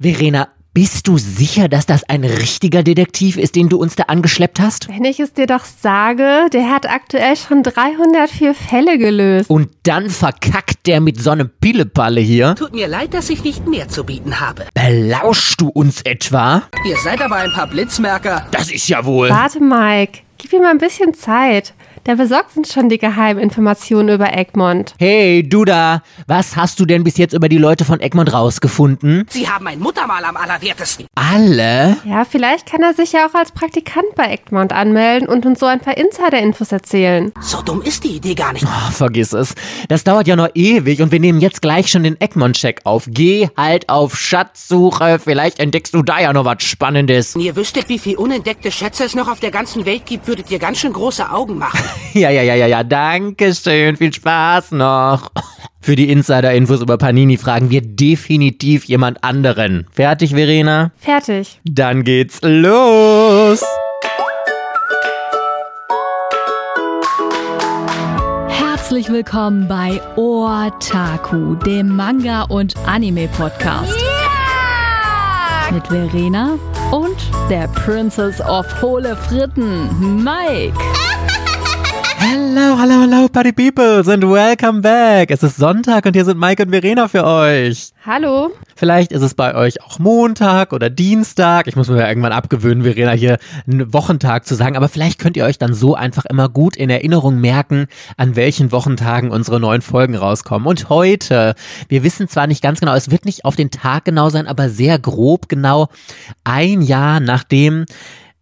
Verena, bist du sicher, dass das ein richtiger Detektiv ist, den du uns da angeschleppt hast? Wenn ich es dir doch sage, der hat aktuell schon 304 Fälle gelöst. Und dann verkackt der mit so einem Pillepalle hier? Tut mir leid, dass ich nicht mehr zu bieten habe. Belauschst du uns etwa? Ihr seid aber ein paar Blitzmerker. Das ist ja wohl. Warte, Mike. Gib ihm mal ein bisschen Zeit. Der besorgt uns schon die Geheiminformationen über Egmont. Hey, du da, was hast du denn bis jetzt über die Leute von Egmont rausgefunden? Sie haben ein Muttermal am allerwertesten. Alle? Ja, vielleicht kann er sich ja auch als Praktikant bei Egmont anmelden und uns so ein paar Insider-Infos erzählen. So dumm ist die Idee gar nicht. Oh, vergiss es. Das dauert ja noch ewig und wir nehmen jetzt gleich schon den Egmont-Check auf. Geh halt auf Schatzsuche, vielleicht entdeckst du da ja noch was Spannendes. Wenn ihr wüsstet, wie viel unentdeckte Schätze es noch auf der ganzen Welt gibt, würdet ihr ganz schön große Augen machen. Ja, ja, ja, ja, ja, danke schön. Viel Spaß noch. Für die Insider-Infos über Panini fragen wir definitiv jemand anderen. Fertig, Verena? Fertig. Dann geht's los. Herzlich willkommen bei Otaku, dem Manga- und Anime-Podcast. Mit Verena und der Princess of Hohle Fritten, Mike. Hello, hello, hello, Party Peoples and welcome back. Es ist Sonntag und hier sind Mike und Verena für euch. Hallo. Vielleicht ist es bei euch auch Montag oder Dienstag. Ich muss mir ja irgendwann abgewöhnen, Verena hier einen Wochentag zu sagen. Aber vielleicht könnt ihr euch dann so einfach immer gut in Erinnerung merken, an welchen Wochentagen unsere neuen Folgen rauskommen. Und heute, wir wissen zwar nicht ganz genau, es wird nicht auf den Tag genau sein, aber sehr grob genau ein Jahr nachdem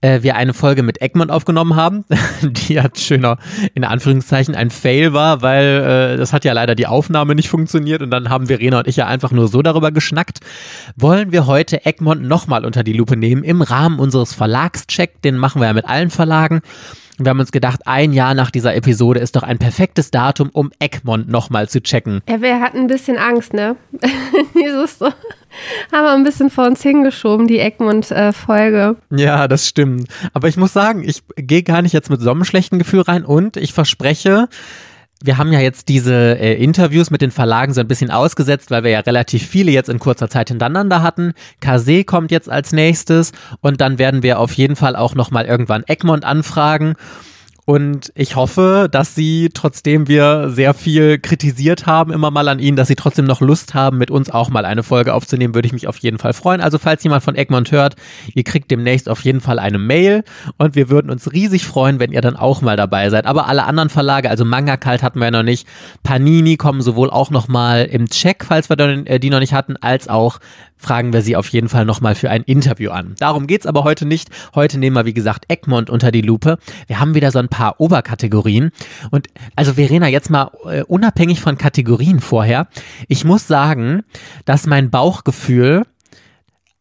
äh, wir eine Folge mit Egmont aufgenommen haben, die ja schöner in Anführungszeichen ein Fail war, weil äh, das hat ja leider die Aufnahme nicht funktioniert und dann haben Verena und ich ja einfach nur so darüber geschnackt. Wollen wir heute Egmont nochmal unter die Lupe nehmen im Rahmen unseres Verlagscheck, den machen wir ja mit allen Verlagen. Wir haben uns gedacht, ein Jahr nach dieser Episode ist doch ein perfektes Datum, um Egmont nochmal zu checken. Ja, wir hatten ein bisschen Angst, ne? Dieses so. Haben wir ein bisschen vor uns hingeschoben, die Egmont-Folge. Ja, das stimmt. Aber ich muss sagen, ich gehe gar nicht jetzt mit so einem schlechten Gefühl rein und ich verspreche, wir haben ja jetzt diese äh, Interviews mit den Verlagen so ein bisschen ausgesetzt, weil wir ja relativ viele jetzt in kurzer Zeit hintereinander hatten. Kase kommt jetzt als nächstes und dann werden wir auf jeden Fall auch nochmal irgendwann Egmont anfragen. Und ich hoffe, dass sie, trotzdem wir sehr viel kritisiert haben, immer mal an ihnen, dass sie trotzdem noch Lust haben, mit uns auch mal eine Folge aufzunehmen, würde ich mich auf jeden Fall freuen. Also falls jemand von Egmont hört, ihr kriegt demnächst auf jeden Fall eine Mail und wir würden uns riesig freuen, wenn ihr dann auch mal dabei seid. Aber alle anderen Verlage, also Manga Kalt hatten wir ja noch nicht, Panini kommen sowohl auch noch mal im Check, falls wir äh, die noch nicht hatten, als auch fragen wir sie auf jeden Fall nochmal für ein Interview an. Darum geht's aber heute nicht. Heute nehmen wir, wie gesagt, Egmont unter die Lupe. Wir haben wieder so ein paar Oberkategorien. Und also Verena, jetzt mal äh, unabhängig von Kategorien vorher. Ich muss sagen, dass mein Bauchgefühl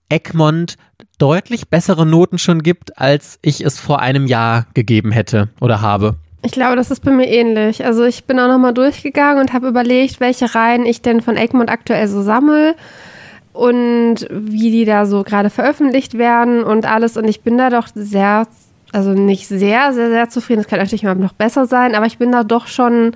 Egmont deutlich bessere Noten schon gibt, als ich es vor einem Jahr gegeben hätte oder habe. Ich glaube, das ist bei mir ähnlich. Also ich bin auch nochmal durchgegangen und habe überlegt, welche Reihen ich denn von Egmont aktuell so sammle und wie die da so gerade veröffentlicht werden und alles. Und ich bin da doch sehr, also nicht sehr, sehr, sehr zufrieden. Das kann natürlich immer noch besser sein, aber ich bin da doch schon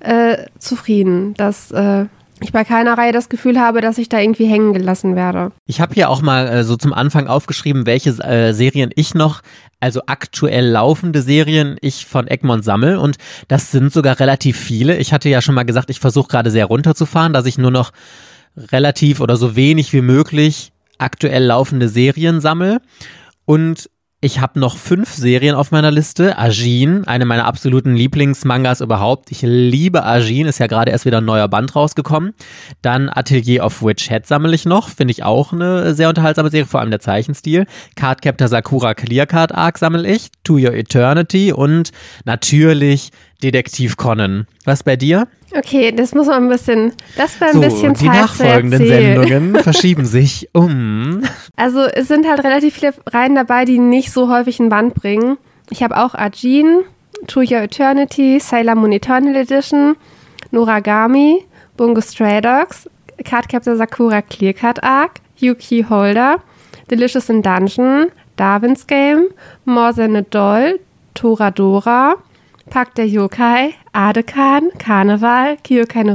äh, zufrieden, dass äh, ich bei keiner Reihe das Gefühl habe, dass ich da irgendwie hängen gelassen werde. Ich habe hier auch mal äh, so zum Anfang aufgeschrieben, welche äh, Serien ich noch, also aktuell laufende Serien, ich von Egmont sammel und das sind sogar relativ viele. Ich hatte ja schon mal gesagt, ich versuche gerade sehr runterzufahren, dass ich nur noch relativ oder so wenig wie möglich aktuell laufende Serien sammel. Und ich habe noch fünf Serien auf meiner Liste. Ajin, eine meiner absoluten Lieblingsmangas überhaupt. Ich liebe Ajin, ist ja gerade erst wieder ein neuer Band rausgekommen. Dann Atelier of Witch Head sammle ich noch, finde ich auch eine sehr unterhaltsame Serie, vor allem der Zeichenstil. Cardcaptor Sakura Clear Card Arc sammle ich, To Your Eternity und natürlich Detektiv Conan. Was bei dir? Okay, das muss man ein bisschen, das war ein so, bisschen die nachfolgenden Sendungen verschieben sich um. Also es sind halt relativ viele Reihen dabei, die nicht so häufig ein Band bringen. Ich habe auch Ajin, To Your Eternity, Sailor Moon Eternal Edition, Noragami, Bungo Stray Dogs, Cardcaptor Sakura Clear Card Arc, Yuki Holder, Delicious in Dungeon, Darwin's Game, More Than a Doll, Toradora, Pack der Yokai, Adekan, Karneval, Kyokai no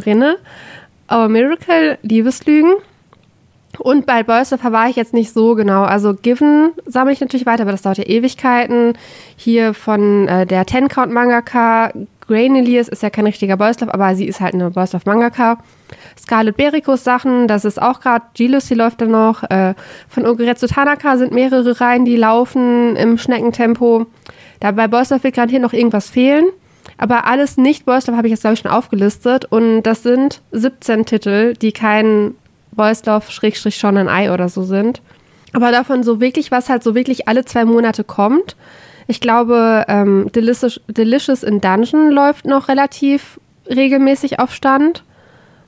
Our Miracle, Liebeslügen, Und bei Boysdorfer war ich jetzt nicht so genau. Also Given sammle ich natürlich weiter, aber das dauert ja Ewigkeiten. Hier von äh, der Ten Count Mangaka, Grainilius ist ja kein richtiger Boysdorf, aber sie ist halt eine Boysdorf Mangaka. Scarlet Berikos Sachen, das ist auch gerade, G-Lucy läuft da noch. Äh, von Ogeretsu Tanaka sind mehrere Reihen, die laufen im Schneckentempo. Da bei Boysdorf wird gerade hier noch irgendwas fehlen. Aber alles nicht Boysdorf habe ich jetzt, glaube ich, schon aufgelistet. Und das sind 17 Titel, die kein Boysdorf-Shonen Ei oder so sind. Aber davon so wirklich, was halt so wirklich alle zwei Monate kommt. Ich glaube, ähm, Delicious, Delicious in Dungeon läuft noch relativ regelmäßig auf Stand.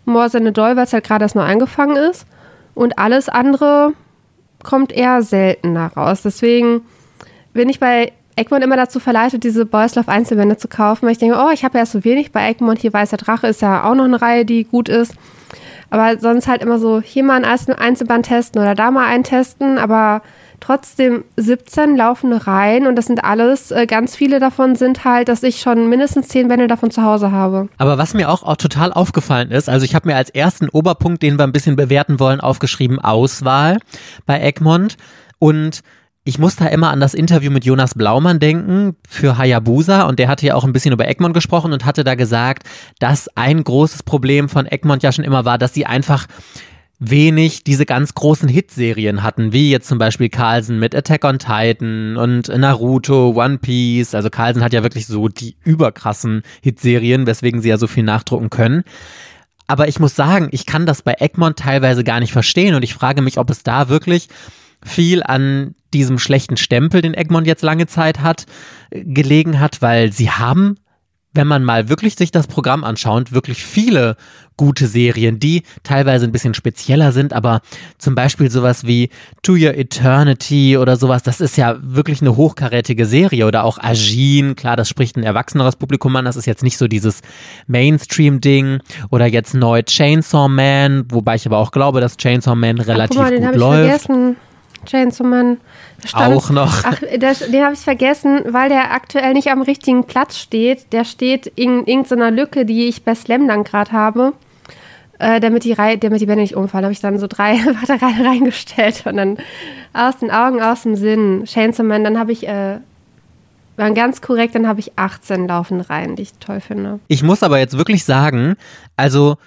More Than a Doll, weil es halt gerade erst neu angefangen ist. Und alles andere kommt eher seltener raus. Deswegen bin ich bei Egmont immer dazu verleitet, diese Boys Love Einzelbände zu kaufen, weil ich denke, oh, ich habe ja so wenig bei Egmont. Hier Weißer Drache ist ja auch noch eine Reihe, die gut ist. Aber sonst halt immer so, hier mal ein Einzelband testen oder da mal einen testen. Aber trotzdem 17 laufende Reihen und das sind alles, äh, ganz viele davon sind halt, dass ich schon mindestens 10 Bände davon zu Hause habe. Aber was mir auch, auch total aufgefallen ist, also ich habe mir als ersten Oberpunkt, den wir ein bisschen bewerten wollen, aufgeschrieben, Auswahl bei Egmont und ich muss da immer an das Interview mit Jonas Blaumann denken für Hayabusa und der hatte ja auch ein bisschen über Egmont gesprochen und hatte da gesagt, dass ein großes Problem von Egmont ja schon immer war, dass sie einfach wenig diese ganz großen Hitserien hatten, wie jetzt zum Beispiel Carlsen mit Attack on Titan und Naruto, One Piece. Also Carlsen hat ja wirklich so die überkrassen Hitserien, weswegen sie ja so viel nachdrucken können. Aber ich muss sagen, ich kann das bei Egmont teilweise gar nicht verstehen und ich frage mich, ob es da wirklich viel an diesem schlechten Stempel, den Egmont jetzt lange Zeit hat, gelegen hat, weil sie haben, wenn man mal wirklich sich das Programm anschaut, wirklich viele gute Serien, die teilweise ein bisschen spezieller sind, aber zum Beispiel sowas wie To Your Eternity oder sowas, das ist ja wirklich eine hochkarätige Serie oder auch Agin, klar, das spricht ein erwachseneres Publikum an, das ist jetzt nicht so dieses Mainstream-Ding oder jetzt neu Chainsaw Man, wobei ich aber auch glaube, dass Chainsaw Man relativ Ach, mal, gut läuft. Vergessen. Chainsaw Man. Stand, auch noch. Ach, das, den habe ich vergessen, weil der aktuell nicht am richtigen Platz steht. Der steht in irgendeiner Lücke, die ich bei Slam dann gerade habe. Äh, damit, die Reihe, damit die Bände nicht umfallen, habe ich dann so drei Batterien reingestellt und dann aus den Augen, aus dem Sinn. Chainsaw dann habe ich äh, war ganz korrekt, dann habe ich 18 laufende Reihen, die ich toll finde. Ich muss aber jetzt wirklich sagen, also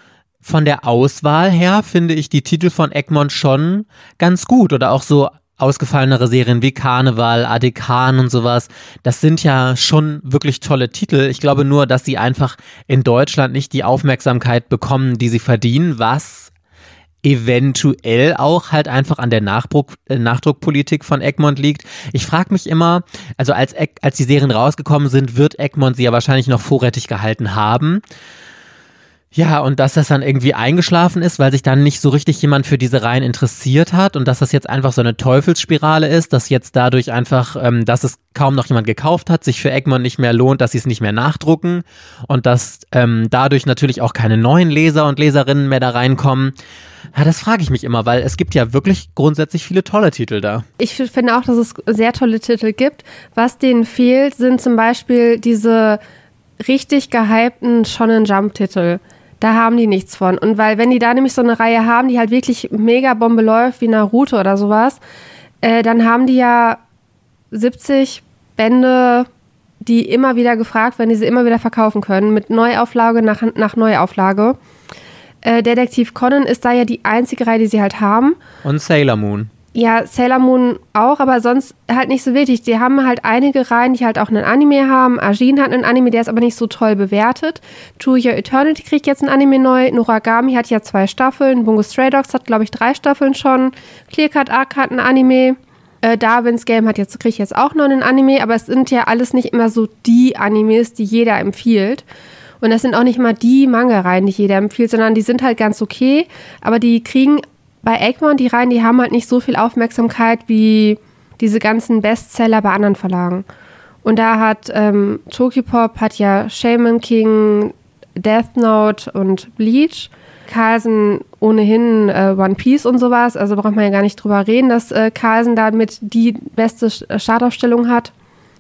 von der Auswahl her finde ich die Titel von Egmont schon ganz gut oder auch so ausgefallenere Serien wie Karneval, Adekan und sowas. Das sind ja schon wirklich tolle Titel. Ich glaube nur, dass sie einfach in Deutschland nicht die Aufmerksamkeit bekommen, die sie verdienen, was eventuell auch halt einfach an der Nachdruck, äh, Nachdruckpolitik von Egmont liegt. Ich frage mich immer, also als, als die Serien rausgekommen sind, wird Egmont sie ja wahrscheinlich noch vorrätig gehalten haben. Ja, und dass das dann irgendwie eingeschlafen ist, weil sich dann nicht so richtig jemand für diese Reihen interessiert hat und dass das jetzt einfach so eine Teufelsspirale ist, dass jetzt dadurch einfach, ähm, dass es kaum noch jemand gekauft hat, sich für Egmont nicht mehr lohnt, dass sie es nicht mehr nachdrucken und dass ähm, dadurch natürlich auch keine neuen Leser und Leserinnen mehr da reinkommen. Ja, das frage ich mich immer, weil es gibt ja wirklich grundsätzlich viele tolle Titel da. Ich finde auch, dass es sehr tolle Titel gibt. Was denen fehlt, sind zum Beispiel diese richtig gehypten Shonen Jump Titel. Da haben die nichts von. Und weil, wenn die da nämlich so eine Reihe haben, die halt wirklich mega Bombe läuft, wie Naruto oder sowas, äh, dann haben die ja 70 Bände, die immer wieder gefragt werden, die sie immer wieder verkaufen können, mit Neuauflage nach, nach Neuauflage. Äh, Detektiv Conan ist da ja die einzige Reihe, die sie halt haben. Und Sailor Moon. Ja, Sailor Moon auch, aber sonst halt nicht so wichtig. Die haben halt einige Reihen, die halt auch einen Anime haben. Ajin hat einen Anime, der ist aber nicht so toll bewertet. Your Eternity kriegt jetzt ein Anime neu. Noragami hat ja zwei Staffeln. Bungo Stray Dogs hat, glaube ich, drei Staffeln schon. Clearcut Arc hat ein Anime. Äh, Darwin's Game hat jetzt, kriegt jetzt auch noch einen Anime, aber es sind ja alles nicht immer so die Animes, die jeder empfiehlt. Und das sind auch nicht mal die Manga-Reihen, die jeder empfiehlt, sondern die sind halt ganz okay, aber die kriegen bei Egmont, die Reihen, die haben halt nicht so viel Aufmerksamkeit wie diese ganzen Bestseller bei anderen Verlagen. Und da hat ähm, Pop hat ja Shaman King, Death Note und Bleach. Carlsen ohnehin äh, One Piece und sowas. Also braucht man ja gar nicht drüber reden, dass äh, Carlsen damit die beste Startaufstellung hat.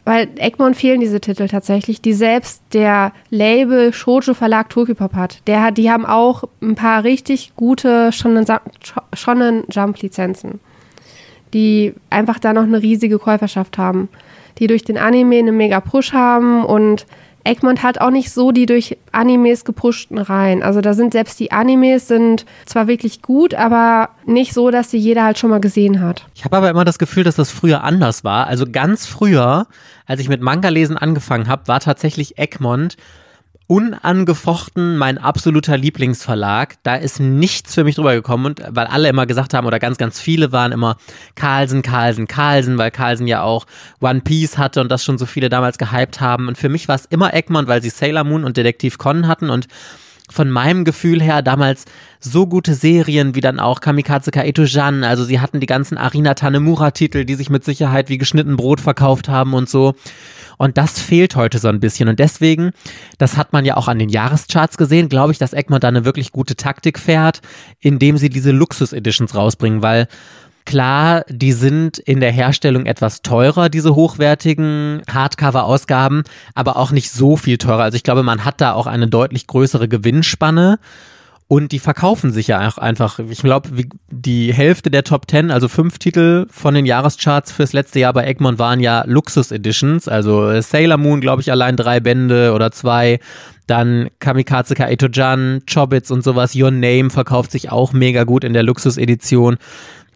Weil Egmont fehlen diese Titel tatsächlich, die selbst der Label Shoujo Verlag Tokyopop hat. Der hat, die haben auch ein paar richtig gute Shonen Jump Lizenzen, die einfach da noch eine riesige Käuferschaft haben, die durch den Anime einen mega Push haben und Egmont hat auch nicht so die durch Animes gepushten Reihen. Also da sind selbst die Animes sind zwar wirklich gut, aber nicht so, dass sie jeder halt schon mal gesehen hat. Ich habe aber immer das Gefühl, dass das früher anders war. Also ganz früher, als ich mit Manga-Lesen angefangen habe, war tatsächlich Egmont unangefochten mein absoluter Lieblingsverlag. Da ist nichts für mich drüber gekommen und weil alle immer gesagt haben oder ganz, ganz viele waren immer Carlsen, Carlsen, Carlsen, weil Carlsen ja auch One Piece hatte und das schon so viele damals gehypt haben. Und für mich war es immer Egmont, weil sie Sailor Moon und Detektiv Conan hatten und von meinem Gefühl her damals so gute Serien wie dann auch Kamikaze Kaito-Jan. Also sie hatten die ganzen Arina Tanemura-Titel, die sich mit Sicherheit wie geschnitten Brot verkauft haben und so. Und das fehlt heute so ein bisschen. Und deswegen, das hat man ja auch an den Jahrescharts gesehen, glaube ich, dass Egmont da eine wirklich gute Taktik fährt, indem sie diese Luxus-Editions rausbringen, weil Klar, die sind in der Herstellung etwas teurer, diese hochwertigen Hardcover-Ausgaben, aber auch nicht so viel teurer. Also ich glaube, man hat da auch eine deutlich größere Gewinnspanne. Und die verkaufen sich ja auch einfach. Ich glaube, die Hälfte der Top 10, also fünf Titel von den Jahrescharts fürs letzte Jahr bei Egmont waren ja Luxus Editions. Also Sailor Moon, glaube ich, allein drei Bände oder zwei. Dann Kamikaze Kaito-Jan, Chobits und sowas. Your Name verkauft sich auch mega gut in der Luxus-Edition.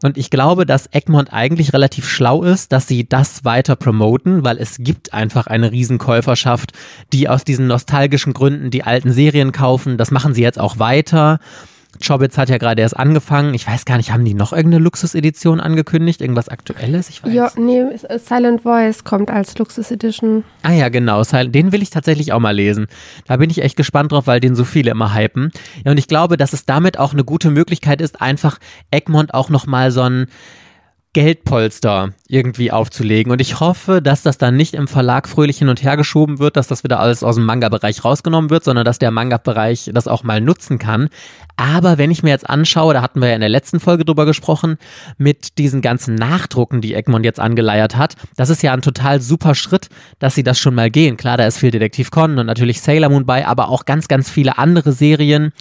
Und ich glaube, dass Egmont eigentlich relativ schlau ist, dass sie das weiter promoten, weil es gibt einfach eine Riesenkäuferschaft, die aus diesen nostalgischen Gründen die alten Serien kaufen. Das machen sie jetzt auch weiter. Chobits hat ja gerade erst angefangen. Ich weiß gar nicht, haben die noch irgendeine Luxus-Edition angekündigt? Irgendwas Aktuelles? Ich weiß. Ja, nee, Silent Voice kommt als Luxus-Edition. Ah ja, genau. Den will ich tatsächlich auch mal lesen. Da bin ich echt gespannt drauf, weil den so viele immer hypen. Ja, und ich glaube, dass es damit auch eine gute Möglichkeit ist, einfach Egmont auch nochmal so ein Geldpolster irgendwie aufzulegen. Und ich hoffe, dass das dann nicht im Verlag fröhlich hin und her geschoben wird, dass das wieder alles aus dem Manga-Bereich rausgenommen wird, sondern dass der Manga-Bereich das auch mal nutzen kann. Aber wenn ich mir jetzt anschaue, da hatten wir ja in der letzten Folge drüber gesprochen, mit diesen ganzen Nachdrucken, die Egmont jetzt angeleiert hat, das ist ja ein total super Schritt, dass sie das schon mal gehen. Klar, da ist viel Detektiv Conan und natürlich Sailor Moon bei, aber auch ganz, ganz viele andere Serien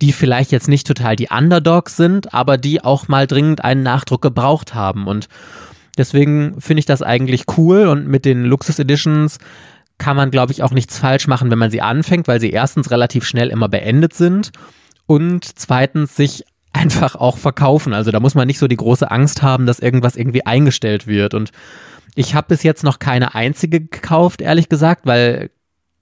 die vielleicht jetzt nicht total die Underdogs sind, aber die auch mal dringend einen Nachdruck gebraucht haben. Und deswegen finde ich das eigentlich cool und mit den Luxus Editions kann man, glaube ich, auch nichts falsch machen, wenn man sie anfängt, weil sie erstens relativ schnell immer beendet sind und zweitens sich einfach auch verkaufen. Also da muss man nicht so die große Angst haben, dass irgendwas irgendwie eingestellt wird. Und ich habe bis jetzt noch keine einzige gekauft, ehrlich gesagt, weil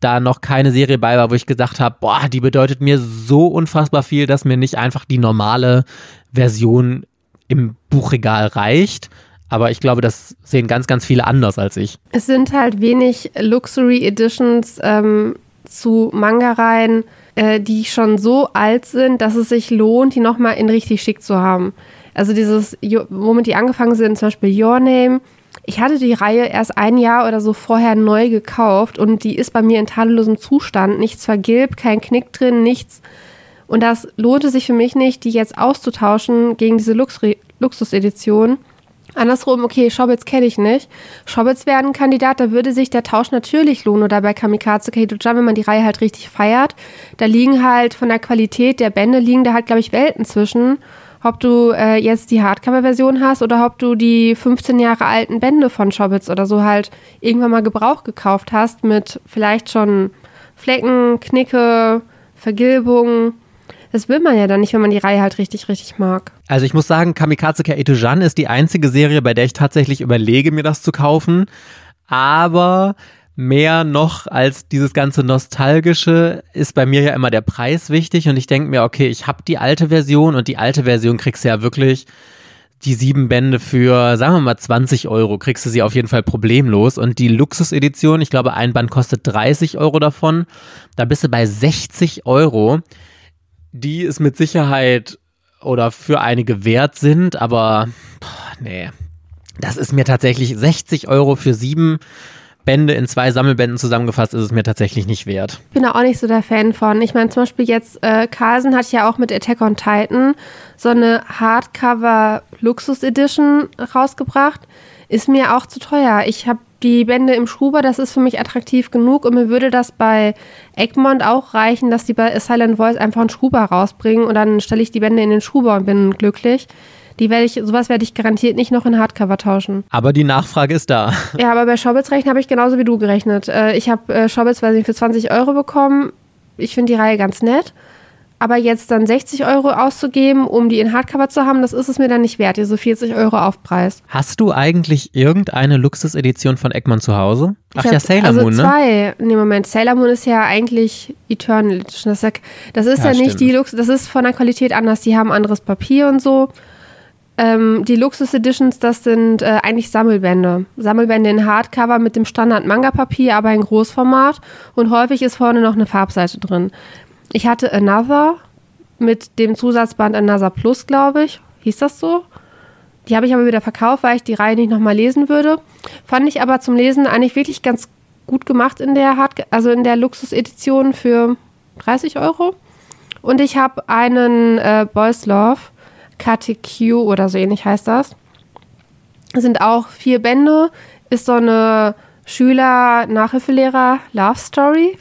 da noch keine Serie bei war, wo ich gesagt habe, boah, die bedeutet mir so unfassbar viel, dass mir nicht einfach die normale Version im Buchregal reicht. Aber ich glaube, das sehen ganz, ganz viele anders als ich. Es sind halt wenig Luxury Editions ähm, zu Manga-Reihen, äh, die schon so alt sind, dass es sich lohnt, die nochmal in richtig schick zu haben. Also dieses, womit die angefangen sind, zum Beispiel Your Name, ich hatte die Reihe erst ein Jahr oder so vorher neu gekauft und die ist bei mir in tadellosem Zustand. Nichts vergilbt, kein Knick drin, nichts. Und das lohnte sich für mich nicht, die jetzt auszutauschen gegen diese Lux Luxusedition. Andersrum, okay, Schobbits kenne ich nicht. Schobbits wäre ein Kandidat, da würde sich der Tausch natürlich lohnen. Oder bei Kamikaze Kaito-Jan, wenn man die Reihe halt richtig feiert. Da liegen halt von der Qualität der Bände, liegen da halt, glaube ich, Welten zwischen ob du äh, jetzt die Hardcover-Version hast oder ob du die 15 Jahre alten Bände von Schobbits oder so halt irgendwann mal Gebrauch gekauft hast mit vielleicht schon Flecken, Knicke, Vergilbung. Das will man ja dann nicht, wenn man die Reihe halt richtig, richtig mag. Also ich muss sagen, Kamikaze Kaito-Jan ist die einzige Serie, bei der ich tatsächlich überlege, mir das zu kaufen. Aber mehr noch als dieses ganze Nostalgische ist bei mir ja immer der Preis wichtig und ich denke mir, okay, ich habe die alte Version und die alte Version kriegst du ja wirklich die sieben Bände für, sagen wir mal, 20 Euro, kriegst du sie auf jeden Fall problemlos. Und die Luxus-Edition, ich glaube, ein Band kostet 30 Euro davon. Da bist du bei 60 Euro. Die ist mit Sicherheit oder für einige wert sind, aber boah, nee. Das ist mir tatsächlich 60 Euro für sieben Bände in zwei Sammelbänden zusammengefasst, ist es mir tatsächlich nicht wert. Ich bin da auch nicht so der Fan von. Ich meine, zum Beispiel jetzt, äh, Carlsen hat ja auch mit Attack on Titan so eine Hardcover Luxus Edition rausgebracht. Ist mir auch zu teuer. Ich habe die Bände im Schuber, das ist für mich attraktiv genug und mir würde das bei Egmont auch reichen, dass die bei Silent Voice einfach einen Schuber rausbringen und dann stelle ich die Bände in den Schuber und bin glücklich. Die werde ich, sowas werde ich garantiert nicht noch in Hardcover tauschen. Aber die Nachfrage ist da. Ja, aber bei Schobbits rechnen habe ich genauso wie du gerechnet. Äh, ich habe äh, Schobbits, weiß ich, für 20 Euro bekommen. Ich finde die Reihe ganz nett. Aber jetzt dann 60 Euro auszugeben, um die in Hardcover zu haben, das ist es mir dann nicht wert, diese 40 Euro Aufpreis. Hast du eigentlich irgendeine Luxusedition von Egmont zu Hause? Ach Ich ja, hab- Sailor also Moon, ne? zwei. Nee, Moment. Sailor Moon ist ja eigentlich Eternal Edition. Das ist ja, das ist Ja, ja, nicht stimmt. die Lux, das ist von der Qualität anders. Die haben anderes Papier und so. Ähm, die Luxus Editions, das sind äh, eigentlich Sammelbände. Sammelbände in Hardcover mit dem Standard-Manga-Papier, aber in Großformat. Und häufig ist vorne noch eine Farbseite drin. Ich hatte Another mit dem Zusatzband Another Plus, glaube ich. Hieß das so? Die habe ich aber wieder verkauft, weil ich die Reihe nicht nochmal lesen würde. Fand ich aber zum Lesen eigentlich wirklich ganz gut gemacht in der Hard also in der Luxus-Edition für 30 Euro. Und ich habe einen äh, Boys Love KTQ oder so ähnlich heißt das. Sind auch vier Bände. Ist so eine Schüler-Nachhilfelehrer-Love-Story.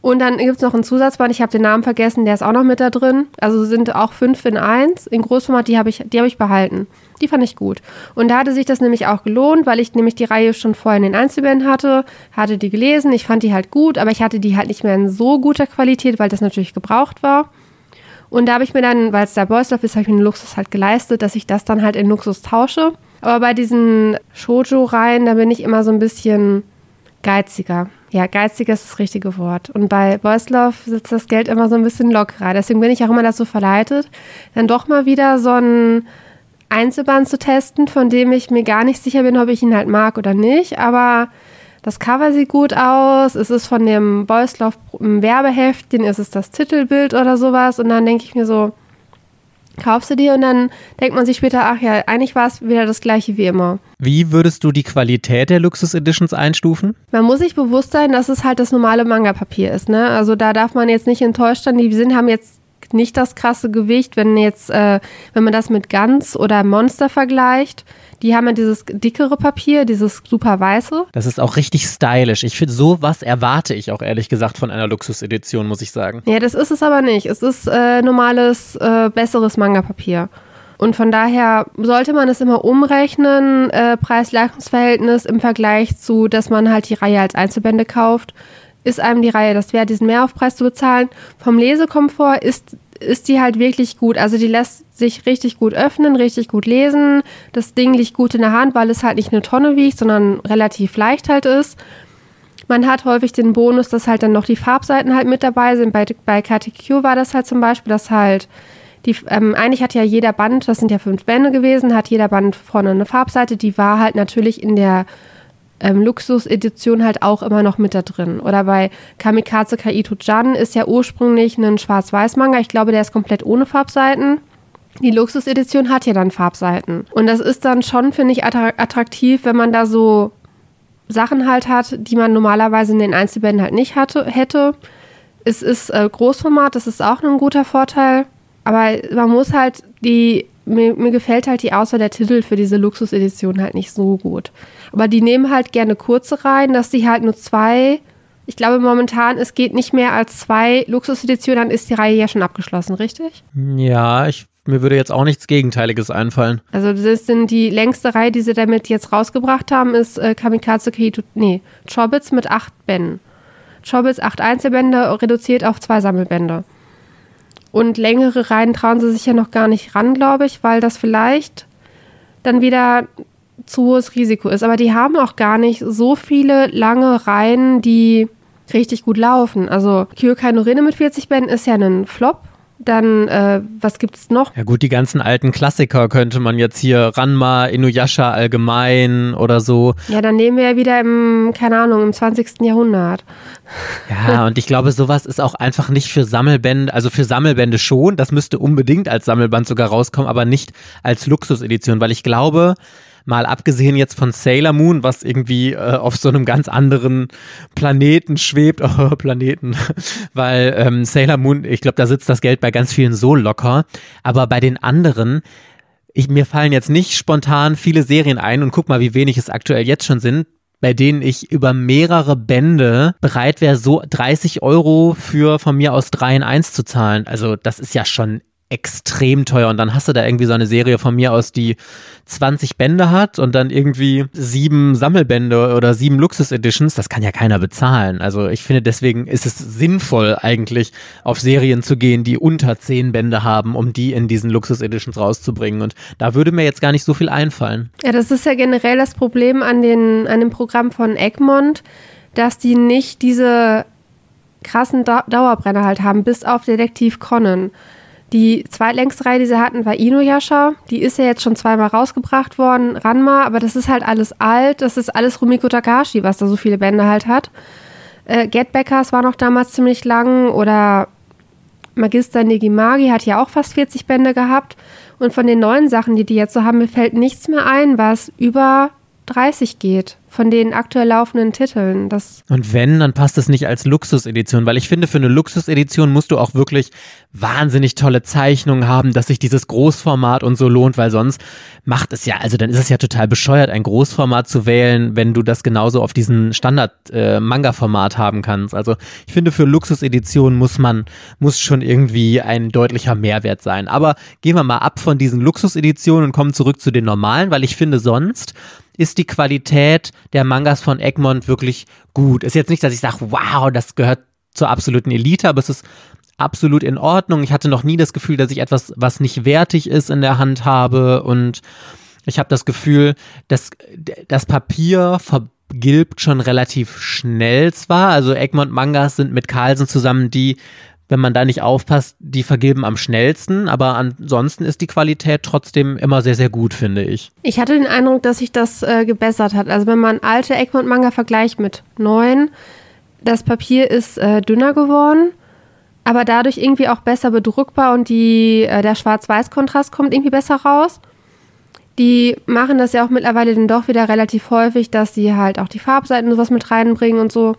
Und dann gibt es noch einen Zusatzband, ich habe den Namen vergessen, der ist auch noch mit da drin. Also sind auch fünf in eins in Großformat, die habe ich, die habe ich behalten. Die fand ich gut. Und da hatte sich das nämlich auch gelohnt, weil ich nämlich die Reihe schon vorher in den Einzelbänden hatte, hatte die gelesen, ich fand die halt gut, aber ich hatte die halt nicht mehr in so guter Qualität, weil das natürlich gebraucht war. Und da habe ich mir dann, weil es der Boys Love ist, habe ich mir den Luxus halt geleistet, dass ich das dann halt in Luxus tausche. Aber bei diesen Shoujo-Reihen, da bin ich immer so ein bisschen geiziger. Ja, geiziger ist das richtige Wort. Und bei Boys Love sitzt das Geld immer so ein bisschen lockerer. Deswegen bin ich auch immer dazu verleitet, dann doch mal wieder so ein Einzelband zu testen, von dem ich mir gar nicht sicher bin, ob ich ihn halt mag oder nicht. Aber das Cover sieht gut aus. Es ist von dem Boys Love Werbeheftchen, ist es das Titelbild oder sowas. Und dann denke ich mir so, kaufst du dir und dann denkt man sich später, ach ja, eigentlich war es wieder das gleiche wie immer. Wie würdest du die Qualität der Luxus Editions einstufen? Man muss sich bewusst sein, dass es halt das normale Manga-Papier ist. Ne? Also da darf man jetzt nicht enttäuscht sein. Die sind, haben jetzt nicht das krasse Gewicht, wenn jetzt, äh, wenn man das mit Gans oder Monster vergleicht. Die haben ja dieses dickere Papier, dieses super weiße. Das ist auch richtig stylisch. Ich finde, sowas erwarte ich auch ehrlich gesagt von einer Luxus Edition, muss ich sagen. Ja, das ist es aber nicht. Es ist äh, normales, äh, besseres Manga-Papier. Und von daher sollte man es immer umrechnen, äh, Preis-Leistungsverhältnis im Vergleich zu, dass man halt die Reihe als Einzelbände kauft. Ist einem die Reihe das wert, diesen Mehraufpreis zu bezahlen? Vom Lesekomfort ist, ist die halt wirklich gut. Also die lässt sich richtig gut öffnen, richtig gut lesen. Das Ding liegt gut in der Hand, weil es halt nicht eine Tonne wiegt, sondern relativ leicht halt ist. Man hat häufig den Bonus, dass halt dann noch die Farbseiten halt mit dabei sind. Bei, bei KTQ war das halt zum Beispiel, dass halt die, ähm, eigentlich hat ja jeder Band, das sind ja fünf Bände gewesen, hat jeder Band vorne eine Farbseite, die war halt natürlich in der ähm, Luxus-Edition halt auch immer noch mit da drin. Oder bei Kamikaze Kaito Jan ist ja ursprünglich ein Schwarz-Weiß-Manga. Ich glaube, der ist komplett ohne Farbseiten. Die Luxus-Edition hat ja dann Farbseiten. Und das ist dann schon, finde ich, attra- attraktiv, wenn man da so Sachen halt hat, die man normalerweise in den Einzelbänden halt nicht hatte, hätte. Es ist äh, Großformat, das ist auch ein guter Vorteil. Aber man muss halt die, mir, mir gefällt halt die Auswahl der Titel für diese Luxus-Edition halt nicht so gut. Aber die nehmen halt gerne kurze rein, dass die halt nur zwei, ich glaube momentan, es geht nicht mehr als zwei Luxus-Editionen, dann ist die Reihe ja schon abgeschlossen, richtig? Ja, ich, mir würde jetzt auch nichts Gegenteiliges einfallen. Also das sind die längste Reihe, die sie damit jetzt rausgebracht haben, ist äh, Kamikaze Keito, nee, Chobits mit acht Bänden. Chobits acht Einzelbände, reduziert auf zwei Sammelbände. Und längere Reihen trauen sie sich ja noch gar nicht ran, glaube ich, weil das vielleicht dann wieder zu hohes Risiko ist. Aber die haben auch gar nicht so viele lange Reihen, die richtig gut laufen. Also Kyokai no Rinne mit 40 Bänden ist ja ein Flop. Dann, äh, was gibt's noch? Ja gut, die ganzen alten Klassiker könnte man jetzt hier Ranma, Inuyasha allgemein oder so. Ja, dann leben wir ja wieder im, keine Ahnung, im 20. Jahrhundert. Ja, und ich glaube, sowas ist auch einfach nicht für Sammelbände, also für Sammelbände schon, das müsste unbedingt als Sammelband sogar rauskommen, aber nicht als Luxusedition, weil ich glaube, mal abgesehen jetzt von Sailor Moon, was irgendwie äh, auf so einem ganz anderen Planeten schwebt, oh, Planeten, weil ähm, Sailor Moon, ich glaube, da sitzt das Geld bei ganz vielen so locker, aber bei den anderen, ich, mir fallen jetzt nicht spontan viele Serien ein und guck mal, wie wenig es aktuell jetzt schon sind, bei denen ich über mehrere Bände bereit wäre, so 30 Euro für von mir aus 3 in 1 zu zahlen. Also das ist ja schon extrem teuer. Und dann hast du da irgendwie so eine Serie von mir aus, die 20 Bände hat und dann irgendwie sieben Sammelbände oder sieben Luxus-Editions. Das kann ja keiner bezahlen. Also ich finde, deswegen ist es sinnvoll, eigentlich auf Serien zu gehen, die unter zehn Bände haben, um die in diesen Luxus-Editions rauszubringen. Und da würde mir jetzt gar nicht so viel einfallen. Ja, das ist ja generell das Problem an, den, an dem Programm von Egmont, dass die nicht diese krassen Dauerbrenner halt haben, bis auf Detektiv Conan. Die zweitlängste Reihe, die sie hatten, war Inuyasha. Die ist ja jetzt schon zweimal rausgebracht worden, Ranma, aber das ist halt alles alt. Das ist alles Rumiko Takashi, was da so viele Bände halt hat. Äh, Get war noch damals ziemlich lang oder Magister Negimagi hat ja auch fast 40 Bände gehabt. Und von den neuen Sachen, die die jetzt so haben, mir fällt nichts mehr ein, was über 30 geht von den aktuell laufenden Titeln. Das und wenn, dann passt es nicht als Luxusedition, weil ich finde, für eine Luxusedition musst du auch wirklich wahnsinnig tolle Zeichnungen haben, dass sich dieses Großformat und so lohnt, weil sonst macht es ja, also dann ist es ja total bescheuert, ein Großformat zu wählen, wenn du das genauso auf diesen Standard-Manga-Format äh, haben kannst. Also ich finde, für Luxuseditionen muss man, muss schon irgendwie ein deutlicher Mehrwert sein. Aber gehen wir mal ab von diesen Luxuseditionen und kommen zurück zu den normalen, weil ich finde sonst, ist die Qualität der Mangas von Egmont wirklich gut. Ist jetzt nicht, dass ich sage, wow, das gehört zur absoluten Elite, aber es ist absolut in Ordnung. Ich hatte noch nie das Gefühl, dass ich etwas, was nicht wertig ist, in der Hand habe und ich habe das Gefühl, dass das Papier vergilbt schon relativ schnell zwar. Also Egmont Mangas sind mit Carlsen zusammen die wenn man da nicht aufpasst, die vergilben am schnellsten, aber ansonsten ist die Qualität trotzdem immer sehr, sehr gut, finde ich. Ich hatte den Eindruck, dass sich das äh, gebessert hat. Also wenn man alte Egmont-Manga vergleicht mit neuen, das Papier ist äh, dünner geworden, aber dadurch irgendwie auch besser bedruckbar und die, äh, der Schwarz-Weiß-Kontrast kommt irgendwie besser raus. Die machen das ja auch mittlerweile dann doch wieder relativ häufig, dass sie halt auch die Farbseiten und sowas mit reinbringen und so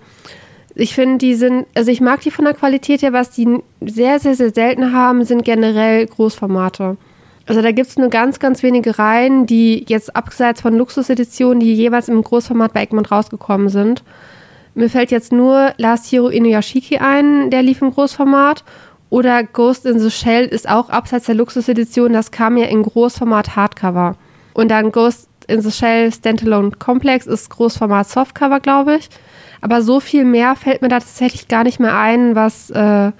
ich finde, die sind, also ich mag die von der Qualität her, was die sehr, sehr, sehr selten haben, sind generell Großformate. Also da gibt es nur ganz, ganz wenige Reihen, die jetzt abseits von Luxuseditionen, die jeweils im Großformat bei Egmont rausgekommen sind. Mir fällt jetzt nur Last Hero Inuyashiki ein, der lief im Großformat. Oder Ghost in the Shell ist auch abseits der Luxusedition, das kam ja in Großformat Hardcover. Und dann Ghost in the Shell Standalone Complex ist Großformat Softcover, glaube ich. Aber so viel mehr fällt mir da tatsächlich gar nicht mehr ein, was äh,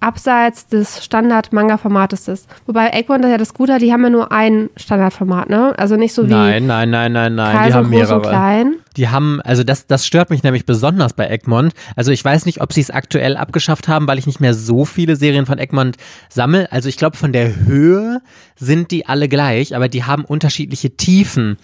abseits des Standard-Manga-Formates ist. Wobei Egmont ja das Gute hat, die haben ja nur ein Standardformat, ne? Also nicht so wie. Nein, nein, nein, nein, nein. Kaiser, die haben mehrere. Und klein. Die haben, also das, das stört mich nämlich besonders bei Egmont. Also ich weiß nicht, ob sie es aktuell abgeschafft haben, weil ich nicht mehr so viele Serien von Egmont sammle. Also ich glaube, von der Höhe sind die alle gleich, aber die haben unterschiedliche Tiefen.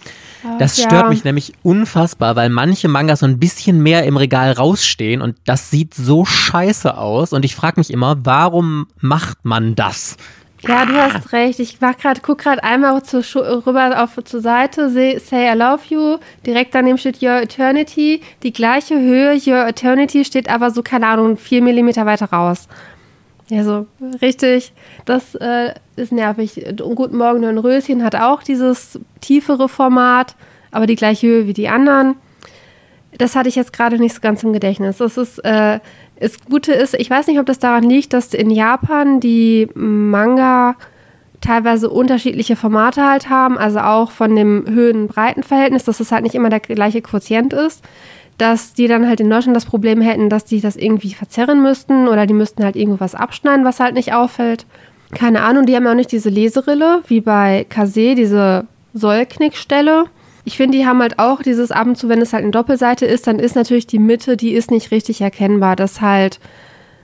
Das stört ja. mich nämlich unfassbar, weil manche Mangas so ein bisschen mehr im Regal rausstehen und das sieht so scheiße aus. Und ich frage mich immer, warum macht man das? Ja, du hast recht. Ich war gerade, guck gerade einmal zu, rüber auf zur Seite, say, say I love you. Direkt daneben steht Your Eternity. Die gleiche Höhe, Your Eternity steht aber so, keine Ahnung, vier Millimeter weiter raus. Ja, so richtig. Das äh, ist nervig. Guten Morgen, ein Röschen hat auch dieses tiefere Format, aber die gleiche Höhe wie die anderen. Das hatte ich jetzt gerade nicht so ganz im Gedächtnis. Das ist äh, das Gute ist, ich weiß nicht, ob das daran liegt, dass in Japan die Manga teilweise unterschiedliche Formate halt haben, also auch von dem Höhen-Breiten-Verhältnis, dass es halt nicht immer der gleiche Quotient ist, dass die dann halt in Deutschland das Problem hätten, dass die das irgendwie verzerren müssten oder die müssten halt irgendwas abschneiden, was halt nicht auffällt. Keine Ahnung, die haben ja auch nicht diese Leserille, wie bei Kase, diese Sollknickstelle. Ich finde, die haben halt auch dieses ab und zu, wenn es halt eine Doppelseite ist, dann ist natürlich die Mitte, die ist nicht richtig erkennbar, dass halt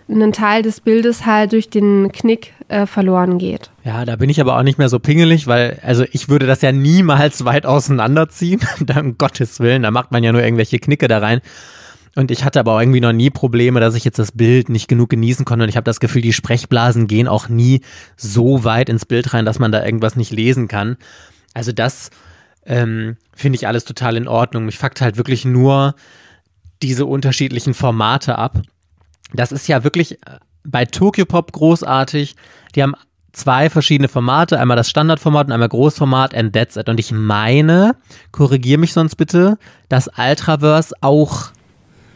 ein Teil des Bildes halt durch den Knick äh, verloren geht. Ja, da bin ich aber auch nicht mehr so pingelig, weil, also ich würde das ja niemals weit auseinanderziehen, um Gottes Willen, da macht man ja nur irgendwelche Knicke da rein. Und ich hatte aber auch irgendwie noch nie Probleme, dass ich jetzt das Bild nicht genug genießen konnte. Und ich habe das Gefühl, die Sprechblasen gehen auch nie so weit ins Bild rein, dass man da irgendwas nicht lesen kann. Also das ähm, finde ich alles total in Ordnung. Mich fuckt halt wirklich nur diese unterschiedlichen Formate ab. Das ist ja wirklich äh, bei Tokyo Pop großartig. Die haben zwei verschiedene Formate, einmal das Standardformat und einmal Großformat and that's it. Und ich meine, korrigier mich sonst bitte, dass Ultraverse auch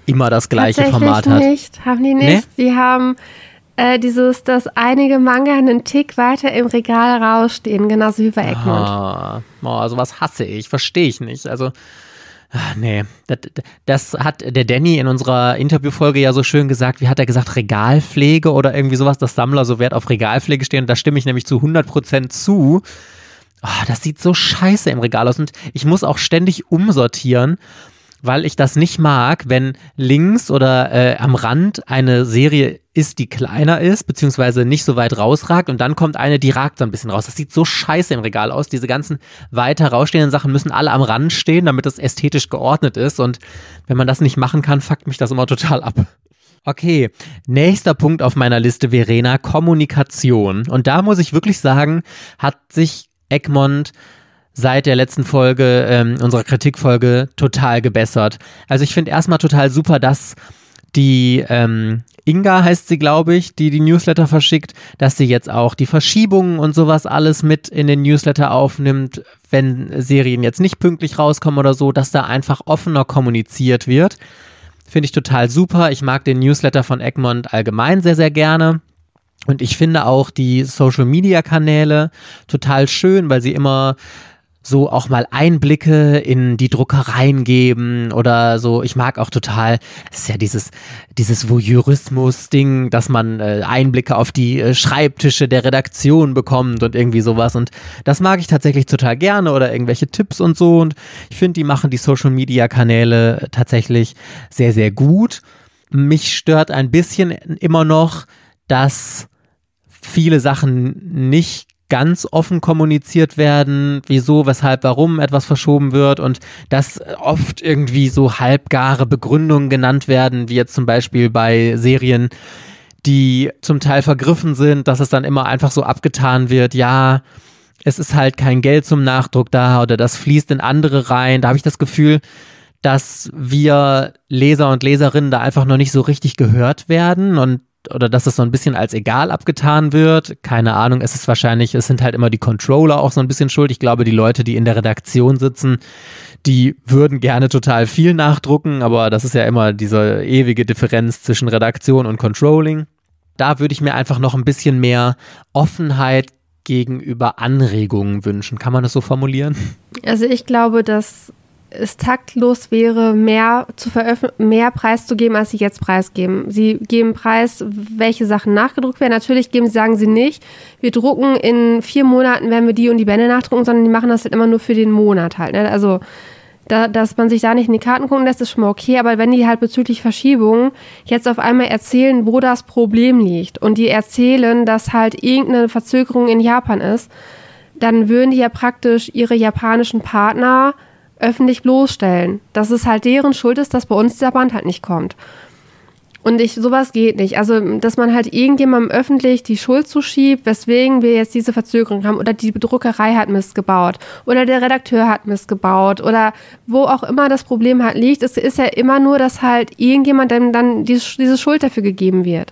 immer das gleiche Format hat. nicht, haben die nicht. Nee? Die haben äh, dieses, dass einige Manga einen Tick weiter im Regal rausstehen, genauso wie bei Egmont. Ah, oh, sowas hasse ich, verstehe ich nicht. Also, ach, nee, das, das, hat der Danny in unserer Interviewfolge ja so schön gesagt. Wie hat er gesagt? Regalpflege oder irgendwie sowas, dass Sammler so Wert auf Regalpflege stehen. Da stimme ich nämlich zu 100% zu. Oh, das sieht so scheiße im Regal aus und ich muss auch ständig umsortieren weil ich das nicht mag, wenn links oder äh, am Rand eine Serie ist, die kleiner ist, beziehungsweise nicht so weit rausragt und dann kommt eine, die ragt so ein bisschen raus. Das sieht so scheiße im Regal aus. Diese ganzen weiter rausstehenden Sachen müssen alle am Rand stehen, damit das ästhetisch geordnet ist und wenn man das nicht machen kann, fuckt mich das immer total ab. Okay, nächster Punkt auf meiner Liste, Verena, Kommunikation. Und da muss ich wirklich sagen, hat sich Egmont seit der letzten Folge, ähm, unserer Kritikfolge, total gebessert. Also ich finde erstmal total super, dass die ähm, Inga heißt sie, glaube ich, die die Newsletter verschickt, dass sie jetzt auch die Verschiebungen und sowas alles mit in den Newsletter aufnimmt, wenn Serien jetzt nicht pünktlich rauskommen oder so, dass da einfach offener kommuniziert wird. Finde ich total super. Ich mag den Newsletter von Egmont allgemein sehr, sehr gerne. Und ich finde auch die Social-Media-Kanäle total schön, weil sie immer so auch mal Einblicke in die Druckereien geben oder so. Ich mag auch total, es ist ja dieses, dieses Voyeurismus-Ding, dass man äh, Einblicke auf die äh, Schreibtische der Redaktion bekommt und irgendwie sowas. Und das mag ich tatsächlich total gerne oder irgendwelche Tipps und so. Und ich finde, die machen die Social-Media-Kanäle tatsächlich sehr, sehr gut. Mich stört ein bisschen immer noch, dass viele Sachen nicht ganz offen kommuniziert werden, wieso, weshalb, warum etwas verschoben wird und dass oft irgendwie so halbgare Begründungen genannt werden, wie jetzt zum Beispiel bei Serien, die zum Teil vergriffen sind, dass es dann immer einfach so abgetan wird, ja, es ist halt kein Geld zum Nachdruck da oder das fließt in andere rein. Da habe ich das Gefühl, dass wir Leser und Leserinnen da einfach noch nicht so richtig gehört werden und oder dass es so ein bisschen als egal abgetan wird. Keine Ahnung, es ist wahrscheinlich, es sind halt immer die Controller auch so ein bisschen schuld. Ich glaube, die Leute, die in der Redaktion sitzen, die würden gerne total viel nachdrucken, aber das ist ja immer diese ewige Differenz zwischen Redaktion und Controlling. Da würde ich mir einfach noch ein bisschen mehr Offenheit gegenüber Anregungen wünschen. Kann man das so formulieren? Also ich glaube, dass es taktlos wäre, mehr, zu mehr preiszugeben, als sie jetzt preisgeben. Sie geben preis, welche Sachen nachgedruckt werden. Natürlich geben, sagen sie nicht, wir drucken in vier Monaten, werden wir die und die Bände nachdrucken, sondern die machen das halt immer nur für den Monat halt. Ne? Also, da, dass man sich da nicht in die Karten gucken lässt, ist schon mal okay. Aber wenn die halt bezüglich Verschiebungen jetzt auf einmal erzählen, wo das Problem liegt und die erzählen, dass halt irgendeine Verzögerung in Japan ist, dann würden die ja praktisch ihre japanischen Partner öffentlich bloßstellen. Dass es halt deren Schuld ist, dass bei uns der Band halt nicht kommt. Und ich, sowas geht nicht. Also, dass man halt irgendjemandem öffentlich die Schuld zuschiebt, weswegen wir jetzt diese Verzögerung haben oder die Druckerei hat Mist gebaut oder der Redakteur hat Mist gebaut oder wo auch immer das Problem halt liegt. Es ist ja immer nur, dass halt irgendjemandem dann diese, diese Schuld dafür gegeben wird.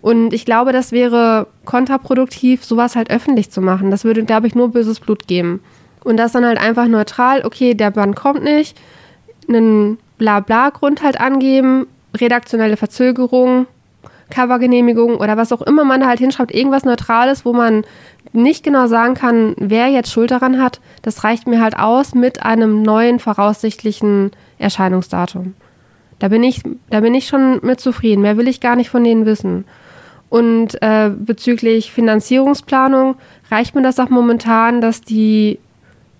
Und ich glaube, das wäre kontraproduktiv, sowas halt öffentlich zu machen. Das würde, glaube ich, nur böses Blut geben. Und das dann halt einfach neutral, okay, der Band kommt nicht, einen Blabla-Grund halt angeben, redaktionelle Verzögerung, Covergenehmigung oder was auch immer man da halt hinschreibt, irgendwas Neutrales, wo man nicht genau sagen kann, wer jetzt Schuld daran hat, das reicht mir halt aus mit einem neuen voraussichtlichen Erscheinungsdatum. Da bin ich, da bin ich schon mit zufrieden. Mehr will ich gar nicht von denen wissen. Und äh, bezüglich Finanzierungsplanung reicht mir das auch momentan, dass die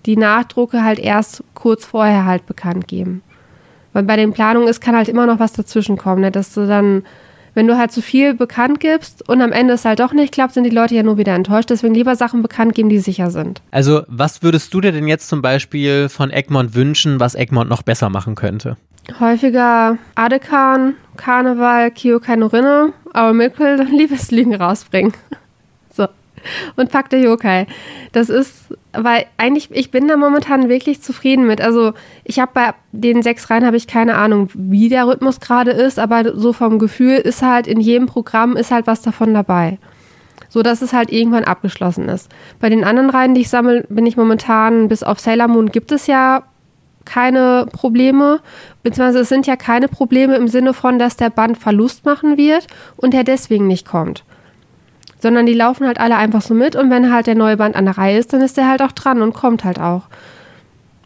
die Nachdrucke halt erst kurz vorher halt bekannt geben. Weil bei den Planungen ist, kann halt immer noch was dazwischen kommen, ne? dass du dann, wenn du halt zu viel bekannt gibst und am Ende es halt doch nicht klappt, sind die Leute ja nur wieder enttäuscht. Deswegen lieber Sachen bekannt geben, die sicher sind. Also, was würdest du dir denn jetzt zum Beispiel von Egmont wünschen, was Egmont noch besser machen könnte? Häufiger Adekan, Karneval, Kyokai no Rinne, aber Mikkel Liebeslügen rausbringen und Pack der Yokai. Das ist, weil eigentlich, ich bin da momentan wirklich zufrieden mit. Also ich habe bei den sechs Reihen habe ich keine Ahnung, wie der Rhythmus gerade ist, aber so vom Gefühl ist halt in jedem Programm ist halt was davon dabei. so dass es halt irgendwann abgeschlossen ist. Bei den anderen Reihen, die ich sammle, bin ich momentan, bis auf Sailor Moon gibt es ja keine Probleme, beziehungsweise es sind ja keine Probleme im Sinne von, dass der Band Verlust machen wird und er deswegen nicht kommt. Sondern die laufen halt alle einfach so mit und wenn halt der neue Band an der Reihe ist, dann ist der halt auch dran und kommt halt auch.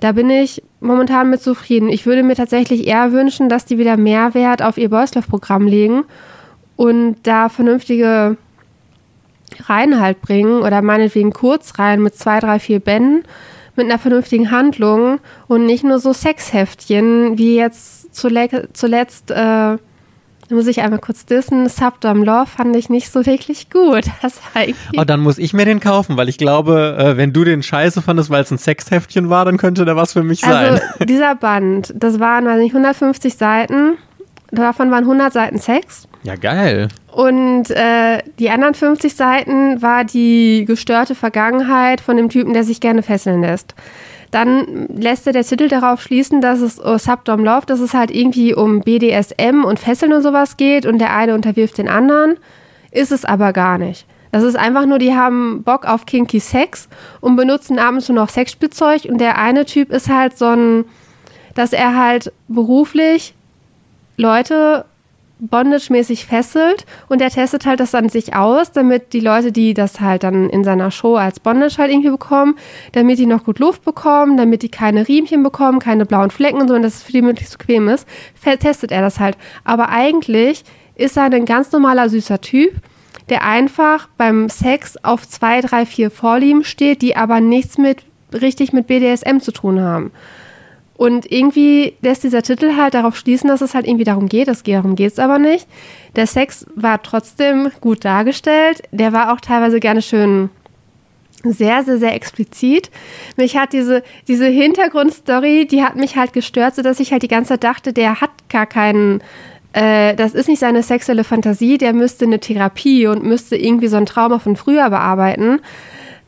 Da bin ich momentan mit zufrieden. Ich würde mir tatsächlich eher wünschen, dass die wieder mehr Wert auf ihr Boyslauf-Programm legen und da vernünftige Reihen halt bringen oder meinetwegen Kurzreihen mit zwei, drei, vier Bänden mit einer vernünftigen Handlung und nicht nur so Sexheftchen wie jetzt zuletzt, äh, muss ich einmal kurz dissen, Subdom Love fand ich nicht so wirklich gut. Das oh, dann muss ich mir den kaufen, weil ich glaube, äh, wenn du den scheiße fandest, weil es ein Sexheftchen war, dann könnte der was für mich also, sein. dieser Band, das waren, weiß nicht, 150 Seiten, davon waren 100 Seiten Sex. Ja, geil. Und äh, die anderen 50 Seiten war die gestörte Vergangenheit von dem Typen, der sich gerne fesseln lässt. Dann lässt er der Titel darauf schließen, dass es oh, Subdom Love, dass es halt irgendwie um BDSM und Fesseln und sowas geht und der eine unterwirft den anderen. Ist es aber gar nicht. Das ist einfach nur, die haben Bock auf kinky Sex und benutzen abends nur noch Sexspielzeug und der eine Typ ist halt so ein, dass er halt beruflich Leute bondage-mäßig fesselt und er testet halt das an sich aus, damit die Leute, die das halt dann in seiner Show als Bondage halt irgendwie bekommen, damit die noch gut Luft bekommen, damit die keine Riemchen bekommen, keine blauen Flecken und so, und dass es für die möglichst bequem ist, testet er das halt. Aber eigentlich ist er ein ganz normaler, süßer Typ, der einfach beim Sex auf zwei, drei, vier Vorlieben steht, die aber nichts mit richtig mit BDSM zu tun haben. Und irgendwie lässt dieser Titel halt darauf schließen, dass es halt irgendwie darum geht. Das, darum geht es aber nicht. Der Sex war trotzdem gut dargestellt. Der war auch teilweise gerne schön sehr, sehr, sehr explizit. Mich hat diese, diese Hintergrundstory, die hat mich halt gestört, sodass ich halt die ganze Zeit dachte, der hat gar keinen, äh, das ist nicht seine sexuelle Fantasie, der müsste eine Therapie und müsste irgendwie so ein Trauma von früher bearbeiten.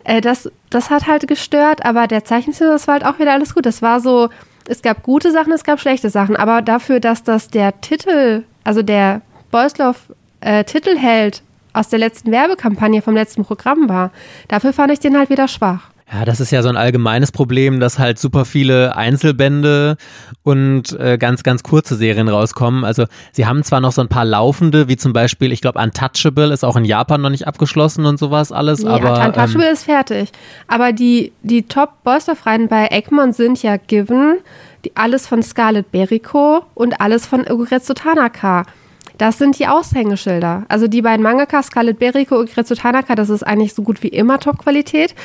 Äh, das, das hat halt gestört, aber der Zeichenstil, das war halt auch wieder alles gut. Das war so, es gab gute Sachen, es gab schlechte Sachen, aber dafür, dass das der Titel, also der Boyslauf äh, Titelheld aus der letzten Werbekampagne vom letzten Programm war, dafür fand ich den halt wieder schwach. Ja, das ist ja so ein allgemeines Problem, dass halt super viele Einzelbände und äh, ganz, ganz kurze Serien rauskommen. Also sie haben zwar noch so ein paar laufende, wie zum Beispiel, ich glaube, Untouchable ist auch in Japan noch nicht abgeschlossen und sowas alles. Nee, aber Untouchable ähm, ist fertig. Aber die, die Top-Boystuff-Reihen bei Egmont sind ja Given, die, alles von Scarlett Berico und alles von Uguretsu Tanaka. Das sind die Aushängeschilder. Also die beiden Mangaka, Scarlett Berico und Uguretsu Tanaka, das ist eigentlich so gut wie immer Top-Qualität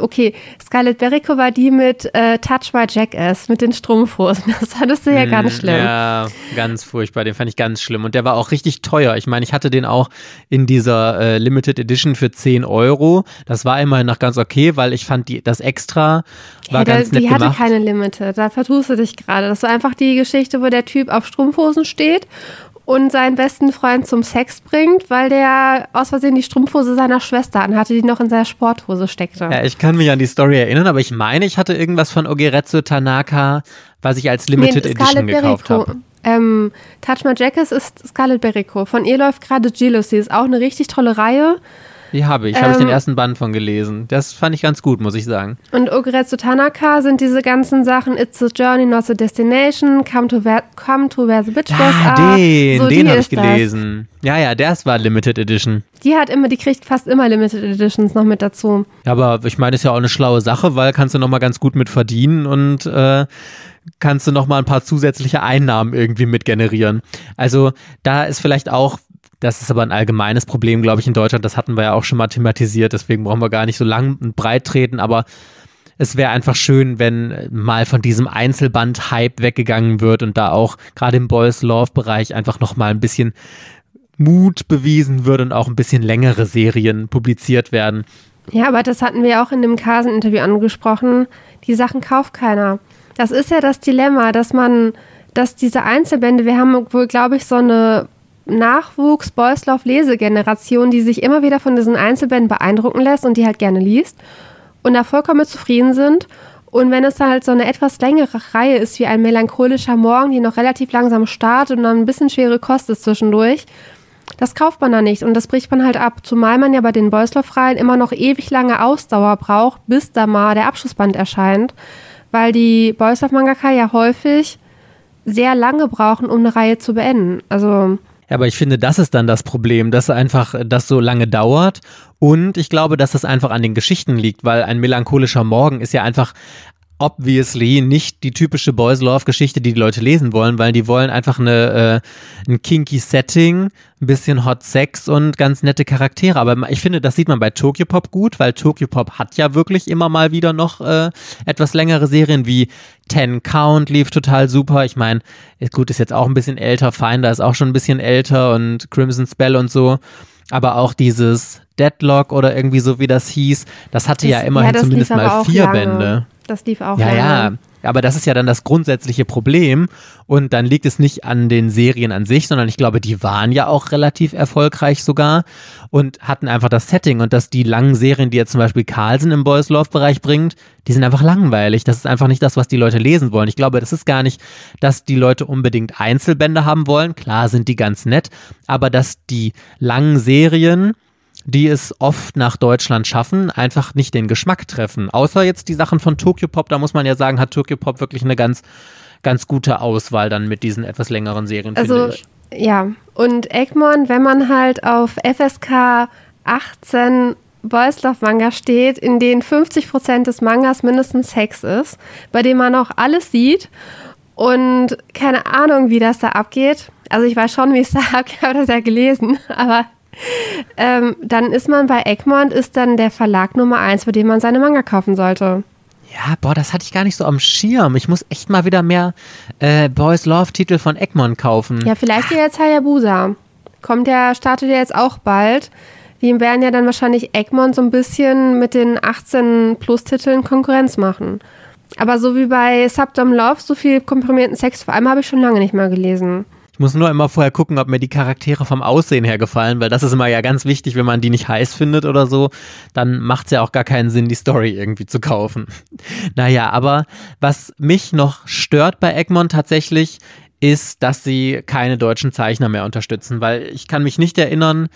okay, Scarlett Berico war die mit äh, Touch My Jackass, mit den Strumpfhosen. Das fandest du ja mm, ganz schlimm. Ja, ganz furchtbar. Den fand ich ganz schlimm. Und der war auch richtig teuer. Ich meine, ich hatte den auch in dieser äh, Limited Edition für 10 Euro. Das war immerhin noch ganz okay, weil ich fand, die, das Extra war ja, ganz der, nett die gemacht. Die hatte keine Limited. Da vertust du dich gerade. Das war einfach die Geschichte, wo der Typ auf Strumpfhosen steht und seinen besten Freund zum Sex bringt, weil der aus Versehen die Strumpfhose seiner Schwester anhatte, die noch in seiner Sporthose steckte. Ja, ich kann mich an die Story erinnern, aber ich meine, ich hatte irgendwas von Ogeretsu Tanaka, was ich als Limited nee, Edition gekauft habe. Ähm, Touch My Jackets ist Scarlett Berico. Von ihr läuft gerade Jealousy. Ist auch eine richtig tolle Reihe. Die habe ich, ähm, habe ich den ersten Band von gelesen. Das fand ich ganz gut, muss ich sagen. Und Ogretsu Tanaka sind diese ganzen Sachen It's a Journey, not a Destination, Come to Where, come to where the Bitch ja, was den, so, den habe ich gelesen. Das. Ja, ja, der war Limited Edition. Die hat immer, die kriegt fast immer Limited Editions noch mit dazu. Ja, aber ich meine, ist ja auch eine schlaue Sache, weil kannst du nochmal ganz gut mit verdienen und äh, kannst du nochmal ein paar zusätzliche Einnahmen irgendwie mit generieren. Also da ist vielleicht auch das ist aber ein allgemeines Problem, glaube ich, in Deutschland. Das hatten wir ja auch schon mal thematisiert. Deswegen brauchen wir gar nicht so lang und breit treten. Aber es wäre einfach schön, wenn mal von diesem Einzelband-Hype weggegangen wird und da auch gerade im Boys Love-Bereich einfach nochmal ein bisschen Mut bewiesen wird und auch ein bisschen längere Serien publiziert werden. Ja, aber das hatten wir auch in dem Kasen-Interview angesprochen. Die Sachen kauft keiner. Das ist ja das Dilemma, dass man, dass diese Einzelbände, wir haben wohl, glaube ich, so eine Nachwuchs Boyslauf Lesegeneration, die sich immer wieder von diesen Einzelbänden beeindrucken lässt und die halt gerne liest und da vollkommen zufrieden sind. Und wenn es dann halt so eine etwas längere Reihe ist, wie ein melancholischer Morgen, die noch relativ langsam startet und dann ein bisschen schwere Kost ist zwischendurch, Das kauft man da nicht und das bricht man halt ab. Zumal man ja bei den Beusloff-Reihen immer noch ewig lange Ausdauer braucht, bis da mal der Abschlussband erscheint. Weil die Beusloff-Mangaka ja häufig sehr lange brauchen, um eine Reihe zu beenden. Also. Ja, aber ich finde, das ist dann das Problem, dass einfach das so lange dauert. Und ich glaube, dass das einfach an den Geschichten liegt, weil ein melancholischer Morgen ist ja einfach obviously nicht die typische Boys Love Geschichte, die die Leute lesen wollen, weil die wollen einfach eine, äh, ein kinky Setting, ein bisschen Hot Sex und ganz nette Charaktere. Aber ich finde, das sieht man bei Tokyo Pop gut, weil Tokyo Pop hat ja wirklich immer mal wieder noch äh, etwas längere Serien wie Ten Count lief total super. Ich meine, gut, ist jetzt auch ein bisschen älter, Finder ist auch schon ein bisschen älter und Crimson Spell und so. Aber auch dieses Deadlock oder irgendwie so, wie das hieß, das hatte das, ja immerhin ja, zumindest mal vier lange. Bände. Das lief auch. Ja, lange. ja. Aber das ist ja dann das grundsätzliche Problem. Und dann liegt es nicht an den Serien an sich, sondern ich glaube, die waren ja auch relativ erfolgreich sogar und hatten einfach das Setting. Und dass die langen Serien, die jetzt zum Beispiel Carlsen im Boys Love Bereich bringt, die sind einfach langweilig. Das ist einfach nicht das, was die Leute lesen wollen. Ich glaube, das ist gar nicht, dass die Leute unbedingt Einzelbände haben wollen. Klar sind die ganz nett, aber dass die langen Serien die es oft nach Deutschland schaffen, einfach nicht den Geschmack treffen. Außer jetzt die Sachen von Tokyo Pop, da muss man ja sagen, hat Tokyo Pop wirklich eine ganz, ganz gute Auswahl dann mit diesen etwas längeren Serien, also, ich. Ja, und Egmont, wenn man halt auf FSK 18 Boys Love Manga steht, in denen 50% des Mangas mindestens Sex ist, bei dem man auch alles sieht und keine Ahnung, wie das da abgeht. Also ich weiß schon, wie es da abgeht, habe das ja gelesen, aber ähm, dann ist man bei Egmont, ist dann der Verlag Nummer eins, bei dem man seine Manga kaufen sollte. Ja, boah, das hatte ich gar nicht so am Schirm. Ich muss echt mal wieder mehr äh, Boys Love Titel von Egmont kaufen. Ja, vielleicht ja jetzt Hayabusa. Kommt der, startet ja jetzt auch bald. Die werden ja dann wahrscheinlich Egmont so ein bisschen mit den 18 Plus Titeln Konkurrenz machen. Aber so wie bei Subdom Love, so viel komprimierten Sex vor allem habe ich schon lange nicht mehr gelesen. Ich muss nur immer vorher gucken, ob mir die Charaktere vom Aussehen her gefallen, weil das ist immer ja ganz wichtig, wenn man die nicht heiß findet oder so, dann macht es ja auch gar keinen Sinn, die Story irgendwie zu kaufen. Naja, aber was mich noch stört bei Egmont tatsächlich, ist, dass sie keine deutschen Zeichner mehr unterstützen, weil ich kann mich nicht erinnern,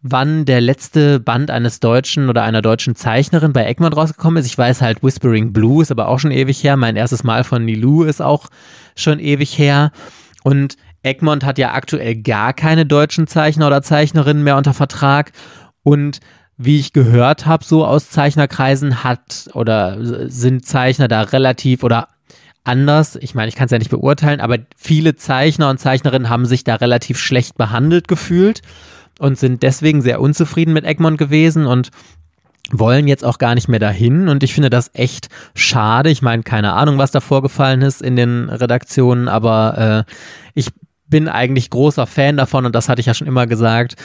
wann der letzte Band eines Deutschen oder einer deutschen Zeichnerin bei Egmont rausgekommen ist. Ich weiß halt, Whispering Blue ist aber auch schon ewig her. Mein erstes Mal von Nilou ist auch schon ewig her. Und Egmont hat ja aktuell gar keine deutschen Zeichner oder Zeichnerinnen mehr unter Vertrag und wie ich gehört habe, so aus Zeichnerkreisen hat oder sind Zeichner da relativ oder anders. Ich meine, ich kann es ja nicht beurteilen, aber viele Zeichner und Zeichnerinnen haben sich da relativ schlecht behandelt gefühlt und sind deswegen sehr unzufrieden mit Egmont gewesen und wollen jetzt auch gar nicht mehr dahin und ich finde das echt schade. Ich meine, keine Ahnung, was da vorgefallen ist in den Redaktionen, aber äh, bin eigentlich großer Fan davon und das hatte ich ja schon immer gesagt,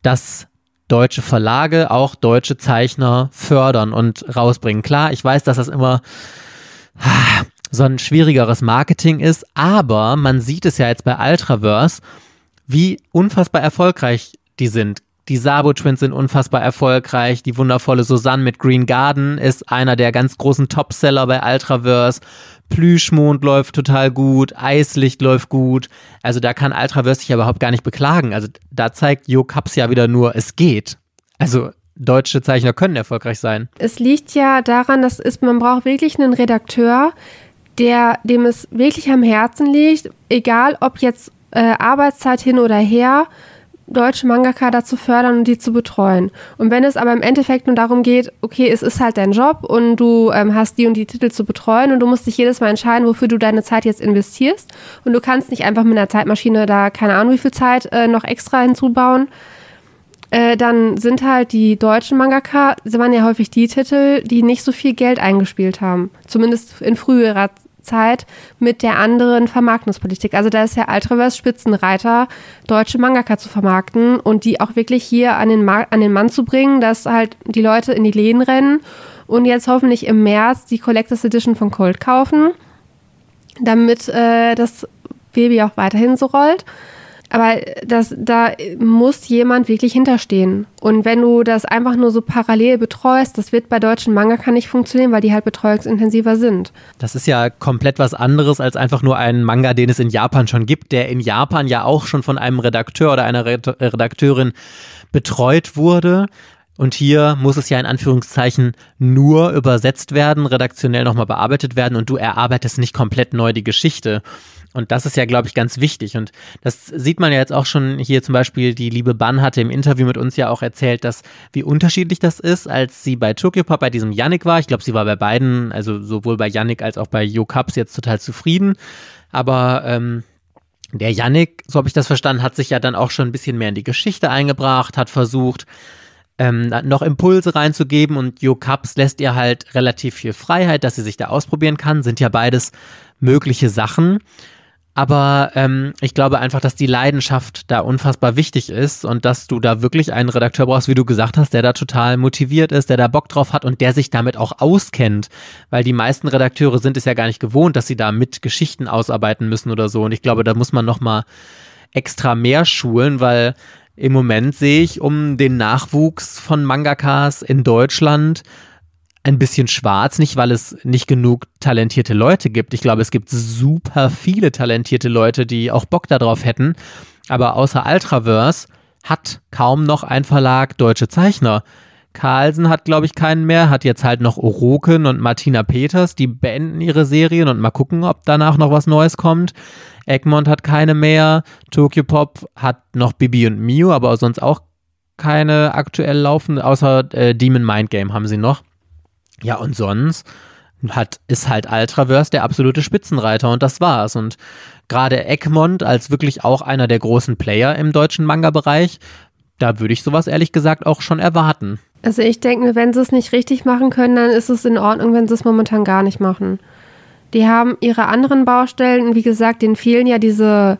dass deutsche Verlage auch deutsche Zeichner fördern und rausbringen. Klar, ich weiß, dass das immer so ein schwierigeres Marketing ist, aber man sieht es ja jetzt bei Ultraverse, wie unfassbar erfolgreich die sind. Die Sabo Twins sind unfassbar erfolgreich. Die wundervolle Susanne mit Green Garden ist einer der ganz großen Topseller bei Ultraverse. Plüschmond läuft total gut. Eislicht läuft gut. Also da kann Ultraverse sich überhaupt gar nicht beklagen. Also da zeigt Jo Kaps ja wieder nur, es geht. Also deutsche Zeichner können erfolgreich sein. Es liegt ja daran, dass ist, man braucht wirklich einen Redakteur, der dem es wirklich am Herzen liegt, egal ob jetzt äh, Arbeitszeit hin oder her deutsche Mangaka dazu fördern und die zu betreuen. Und wenn es aber im Endeffekt nur darum geht, okay, es ist halt dein Job und du ähm, hast die und die Titel zu betreuen und du musst dich jedes Mal entscheiden, wofür du deine Zeit jetzt investierst und du kannst nicht einfach mit einer Zeitmaschine da keine Ahnung wie viel Zeit äh, noch extra hinzubauen, äh, dann sind halt die deutschen Mangaka, sie waren ja häufig die Titel, die nicht so viel Geld eingespielt haben. Zumindest in früherer Zeit mit der anderen Vermarktungspolitik. Also da ist ja Ultraverse Spitzenreiter, deutsche Mangaka zu vermarkten und die auch wirklich hier an den, an den Mann zu bringen, dass halt die Leute in die Läden rennen und jetzt hoffentlich im März die Collectors Edition von Cold kaufen, damit äh, das Baby auch weiterhin so rollt. Aber das, da muss jemand wirklich hinterstehen. Und wenn du das einfach nur so parallel betreust, das wird bei deutschen Mangaka nicht funktionieren, weil die halt betreuungsintensiver sind. Das ist ja komplett was anderes als einfach nur ein Manga, den es in Japan schon gibt, der in Japan ja auch schon von einem Redakteur oder einer Redakteurin betreut wurde. Und hier muss es ja in Anführungszeichen nur übersetzt werden, redaktionell nochmal bearbeitet werden und du erarbeitest nicht komplett neu die Geschichte. Und das ist ja, glaube ich, ganz wichtig. Und das sieht man ja jetzt auch schon hier zum Beispiel, die liebe Ban hatte im Interview mit uns ja auch erzählt, dass wie unterschiedlich das ist, als sie bei Tokyo Pop bei diesem Yannick war. Ich glaube, sie war bei beiden, also sowohl bei Yannick als auch bei Yo Cups jetzt total zufrieden. Aber ähm, der Yannick, so habe ich das verstanden, hat sich ja dann auch schon ein bisschen mehr in die Geschichte eingebracht, hat versucht, ähm, noch Impulse reinzugeben und Jo Cups lässt ihr halt relativ viel Freiheit, dass sie sich da ausprobieren kann. Sind ja beides mögliche Sachen. Aber ähm, ich glaube einfach, dass die Leidenschaft da unfassbar wichtig ist und dass du da wirklich einen Redakteur brauchst, wie du gesagt hast, der da total motiviert ist, der da Bock drauf hat und der sich damit auch auskennt. Weil die meisten Redakteure sind es ja gar nicht gewohnt, dass sie da mit Geschichten ausarbeiten müssen oder so. Und ich glaube, da muss man nochmal extra mehr schulen, weil im Moment sehe ich um den Nachwuchs von Mangakas in Deutschland ein bisschen schwarz, nicht weil es nicht genug talentierte Leute gibt. Ich glaube, es gibt super viele talentierte Leute, die auch Bock darauf hätten. Aber außer Ultraverse hat kaum noch ein Verlag deutsche Zeichner. Carlsen hat, glaube ich, keinen mehr, hat jetzt halt noch Oroken und Martina Peters, die beenden ihre Serien und mal gucken, ob danach noch was Neues kommt. Egmont hat keine mehr, Tokyo Pop hat noch Bibi und Mio, aber sonst auch keine aktuell laufen, außer äh, Demon Mind Game haben sie noch. Ja, und sonst hat, ist halt Ultraverse der absolute Spitzenreiter und das war's. Und gerade Egmont als wirklich auch einer der großen Player im deutschen Manga-Bereich, da würde ich sowas ehrlich gesagt auch schon erwarten. Also ich denke mir, wenn sie es nicht richtig machen können, dann ist es in Ordnung, wenn sie es momentan gar nicht machen. Die haben ihre anderen Baustellen wie gesagt, denen fehlen ja diese,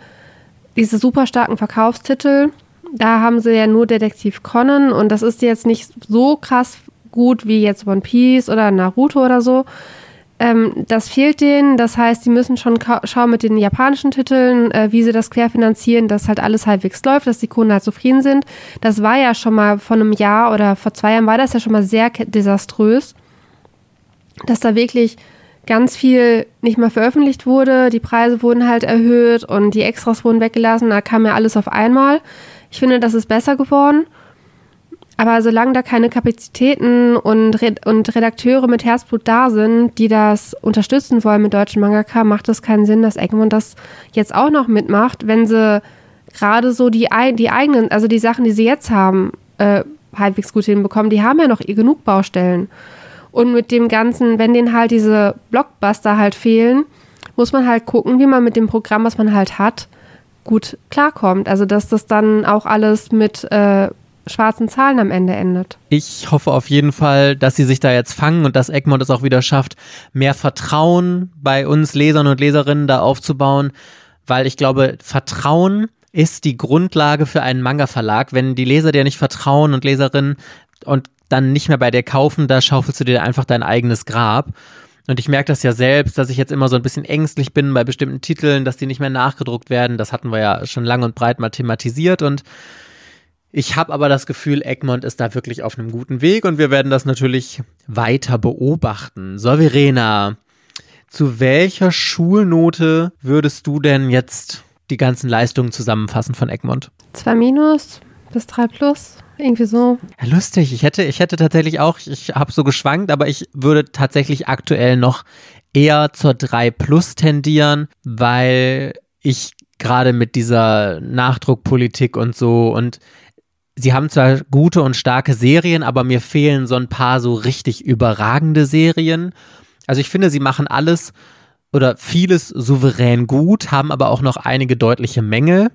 diese super starken Verkaufstitel. Da haben sie ja nur Detektiv Conan und das ist jetzt nicht so krass gut wie jetzt One Piece oder Naruto oder so. Ähm, das fehlt denen. Das heißt, die müssen schon schauen mit den japanischen Titeln, äh, wie sie das querfinanzieren, dass halt alles halbwegs läuft, dass die Kunden halt zufrieden sind. Das war ja schon mal vor einem Jahr oder vor zwei Jahren war das ja schon mal sehr desaströs, dass da wirklich ganz viel nicht mehr veröffentlicht wurde. Die Preise wurden halt erhöht und die Extras wurden weggelassen. Da kam ja alles auf einmal. Ich finde, das ist besser geworden. Aber solange da keine Kapazitäten und, und Redakteure mit Herzblut da sind, die das unterstützen wollen mit deutschen Mangaka, macht es keinen Sinn, dass Egmont das jetzt auch noch mitmacht, wenn sie gerade so die, die eigenen, also die Sachen, die sie jetzt haben, äh, halbwegs gut hinbekommen. Die haben ja noch genug Baustellen. Und mit dem Ganzen, wenn denen halt diese Blockbuster halt fehlen, muss man halt gucken, wie man mit dem Programm, was man halt hat, gut klarkommt. Also dass das dann auch alles mit äh, schwarzen Zahlen am Ende endet. Ich hoffe auf jeden Fall, dass sie sich da jetzt fangen und dass Egmont es auch wieder schafft, mehr Vertrauen bei uns Lesern und Leserinnen da aufzubauen, weil ich glaube, Vertrauen ist die Grundlage für einen Manga-Verlag. Wenn die Leser dir nicht vertrauen und Leserinnen und dann nicht mehr bei dir kaufen, da schaufelst du dir einfach dein eigenes Grab. Und ich merke das ja selbst, dass ich jetzt immer so ein bisschen ängstlich bin bei bestimmten Titeln, dass die nicht mehr nachgedruckt werden. Das hatten wir ja schon lang und breit mal thematisiert und ich habe aber das Gefühl, Egmont ist da wirklich auf einem guten Weg und wir werden das natürlich weiter beobachten. So, Verena, zu welcher Schulnote würdest du denn jetzt die ganzen Leistungen zusammenfassen von Egmont? Zwei Minus bis drei Plus. Irgendwie so. Ja, lustig. Ich hätte, ich hätte tatsächlich auch, ich habe so geschwankt, aber ich würde tatsächlich aktuell noch eher zur 3 Plus tendieren, weil ich gerade mit dieser Nachdruckpolitik und so und sie haben zwar gute und starke Serien, aber mir fehlen so ein paar so richtig überragende Serien. Also ich finde, sie machen alles oder vieles souverän gut, haben aber auch noch einige deutliche Mängel,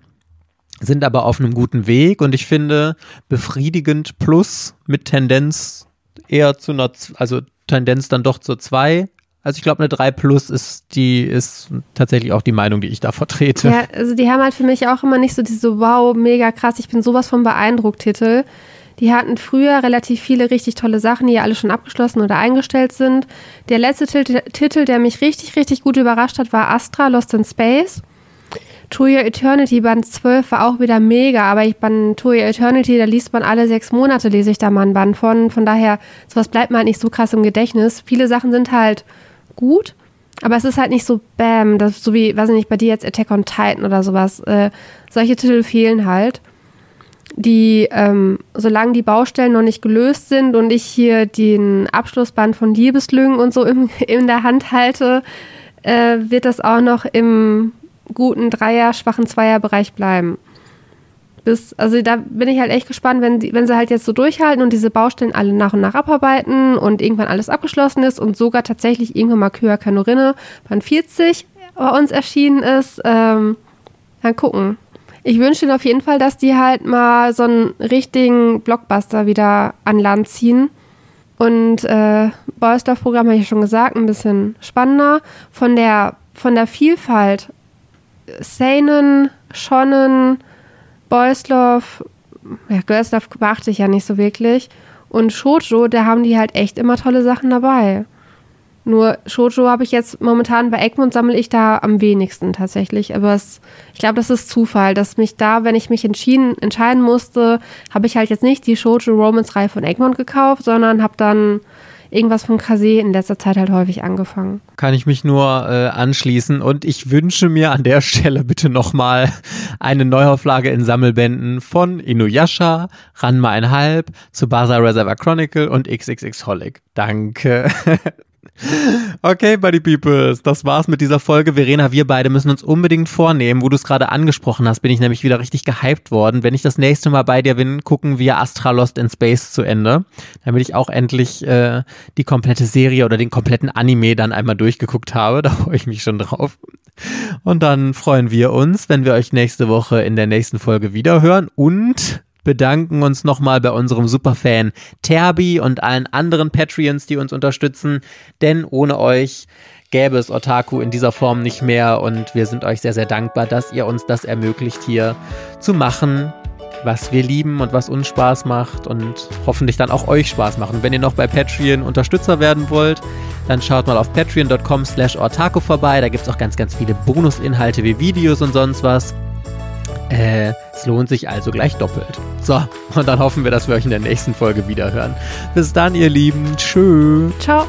sind aber auf einem guten Weg und ich finde befriedigend plus mit Tendenz eher zu einer, also Tendenz dann doch zur 2 also ich glaube, eine 3 Plus ist die ist tatsächlich auch die Meinung, die ich da vertrete. Ja, also die haben halt für mich auch immer nicht so diese Wow, mega krass, ich bin sowas von beeindruckt Titel. Die hatten früher relativ viele richtig tolle Sachen, die ja alle schon abgeschlossen oder eingestellt sind. Der letzte Titel, der mich richtig, richtig gut überrascht hat, war Astra Lost in Space. To Your Eternity Band 12 war auch wieder mega, aber ich Band To Your Eternity, da liest man alle sechs Monate, lese ich da mal ein Band von. Von daher, sowas bleibt mir halt nicht so krass im Gedächtnis. Viele Sachen sind halt gut, aber es ist halt nicht so Bam, das, so wie, weiß ich nicht, bei dir jetzt Attack on Titan oder sowas. Äh, solche Titel fehlen halt. Die, ähm, solange die Baustellen noch nicht gelöst sind und ich hier den Abschlussband von Liebeslügen und so im, in der Hand halte, äh, wird das auch noch im guten Dreier-, schwachen Zweier-Bereich bleiben. Bis, also da bin ich halt echt gespannt, wenn, die, wenn sie halt jetzt so durchhalten und diese Baustellen alle nach und nach abarbeiten und irgendwann alles abgeschlossen ist und sogar tatsächlich irgendwann mal Kyoa Kanorinne Band 40 bei uns erschienen ist, ähm, dann gucken. Ich wünsche ihnen auf jeden Fall, dass die halt mal so einen richtigen Blockbuster wieder an Land ziehen. Und äh, Boysdorf-Programm habe ich schon gesagt, ein bisschen spannender. Von der, von der Vielfalt Seinen, Shonen, Boys Love, ja, Love beachte ich ja nicht so wirklich. Und Shoujo, da haben die halt echt immer tolle Sachen dabei. Nur Shoujo habe ich jetzt momentan bei Egmont sammle ich da am wenigsten tatsächlich. Aber es, ich glaube, das ist Zufall, dass mich da, wenn ich mich entschieden, entscheiden musste, habe ich halt jetzt nicht die Shoujo Romance Reihe von Egmont gekauft, sondern habe dann irgendwas von Kase in letzter Zeit halt häufig angefangen. Kann ich mich nur äh, anschließen und ich wünsche mir an der Stelle bitte nochmal eine Neuauflage in Sammelbänden von Inuyasha, Ranma einhalb, Tsubasa Reservoir Chronicle und XXX Holic. Danke. Okay, Buddy Peoples, das war's mit dieser Folge. Verena, wir beide müssen uns unbedingt vornehmen, wo du es gerade angesprochen hast, bin ich nämlich wieder richtig gehypt worden. Wenn ich das nächste Mal bei dir bin, gucken wir Astra Lost in Space zu Ende, damit ich auch endlich äh, die komplette Serie oder den kompletten Anime dann einmal durchgeguckt habe. Da freue ich mich schon drauf. Und dann freuen wir uns, wenn wir euch nächste Woche in der nächsten Folge wiederhören und bedanken uns nochmal bei unserem Superfan Terbi und allen anderen Patreons, die uns unterstützen, denn ohne euch gäbe es Otaku in dieser Form nicht mehr und wir sind euch sehr, sehr dankbar, dass ihr uns das ermöglicht, hier zu machen, was wir lieben und was uns Spaß macht und hoffentlich dann auch euch Spaß macht. Und wenn ihr noch bei Patreon Unterstützer werden wollt, dann schaut mal auf patreon.com slash ortaku vorbei. Da gibt es auch ganz, ganz viele Bonusinhalte wie Videos und sonst was. Äh, es lohnt sich also gleich doppelt. So, und dann hoffen wir, dass wir euch in der nächsten Folge wiederhören. Bis dann, ihr Lieben. Tschö. Ciao.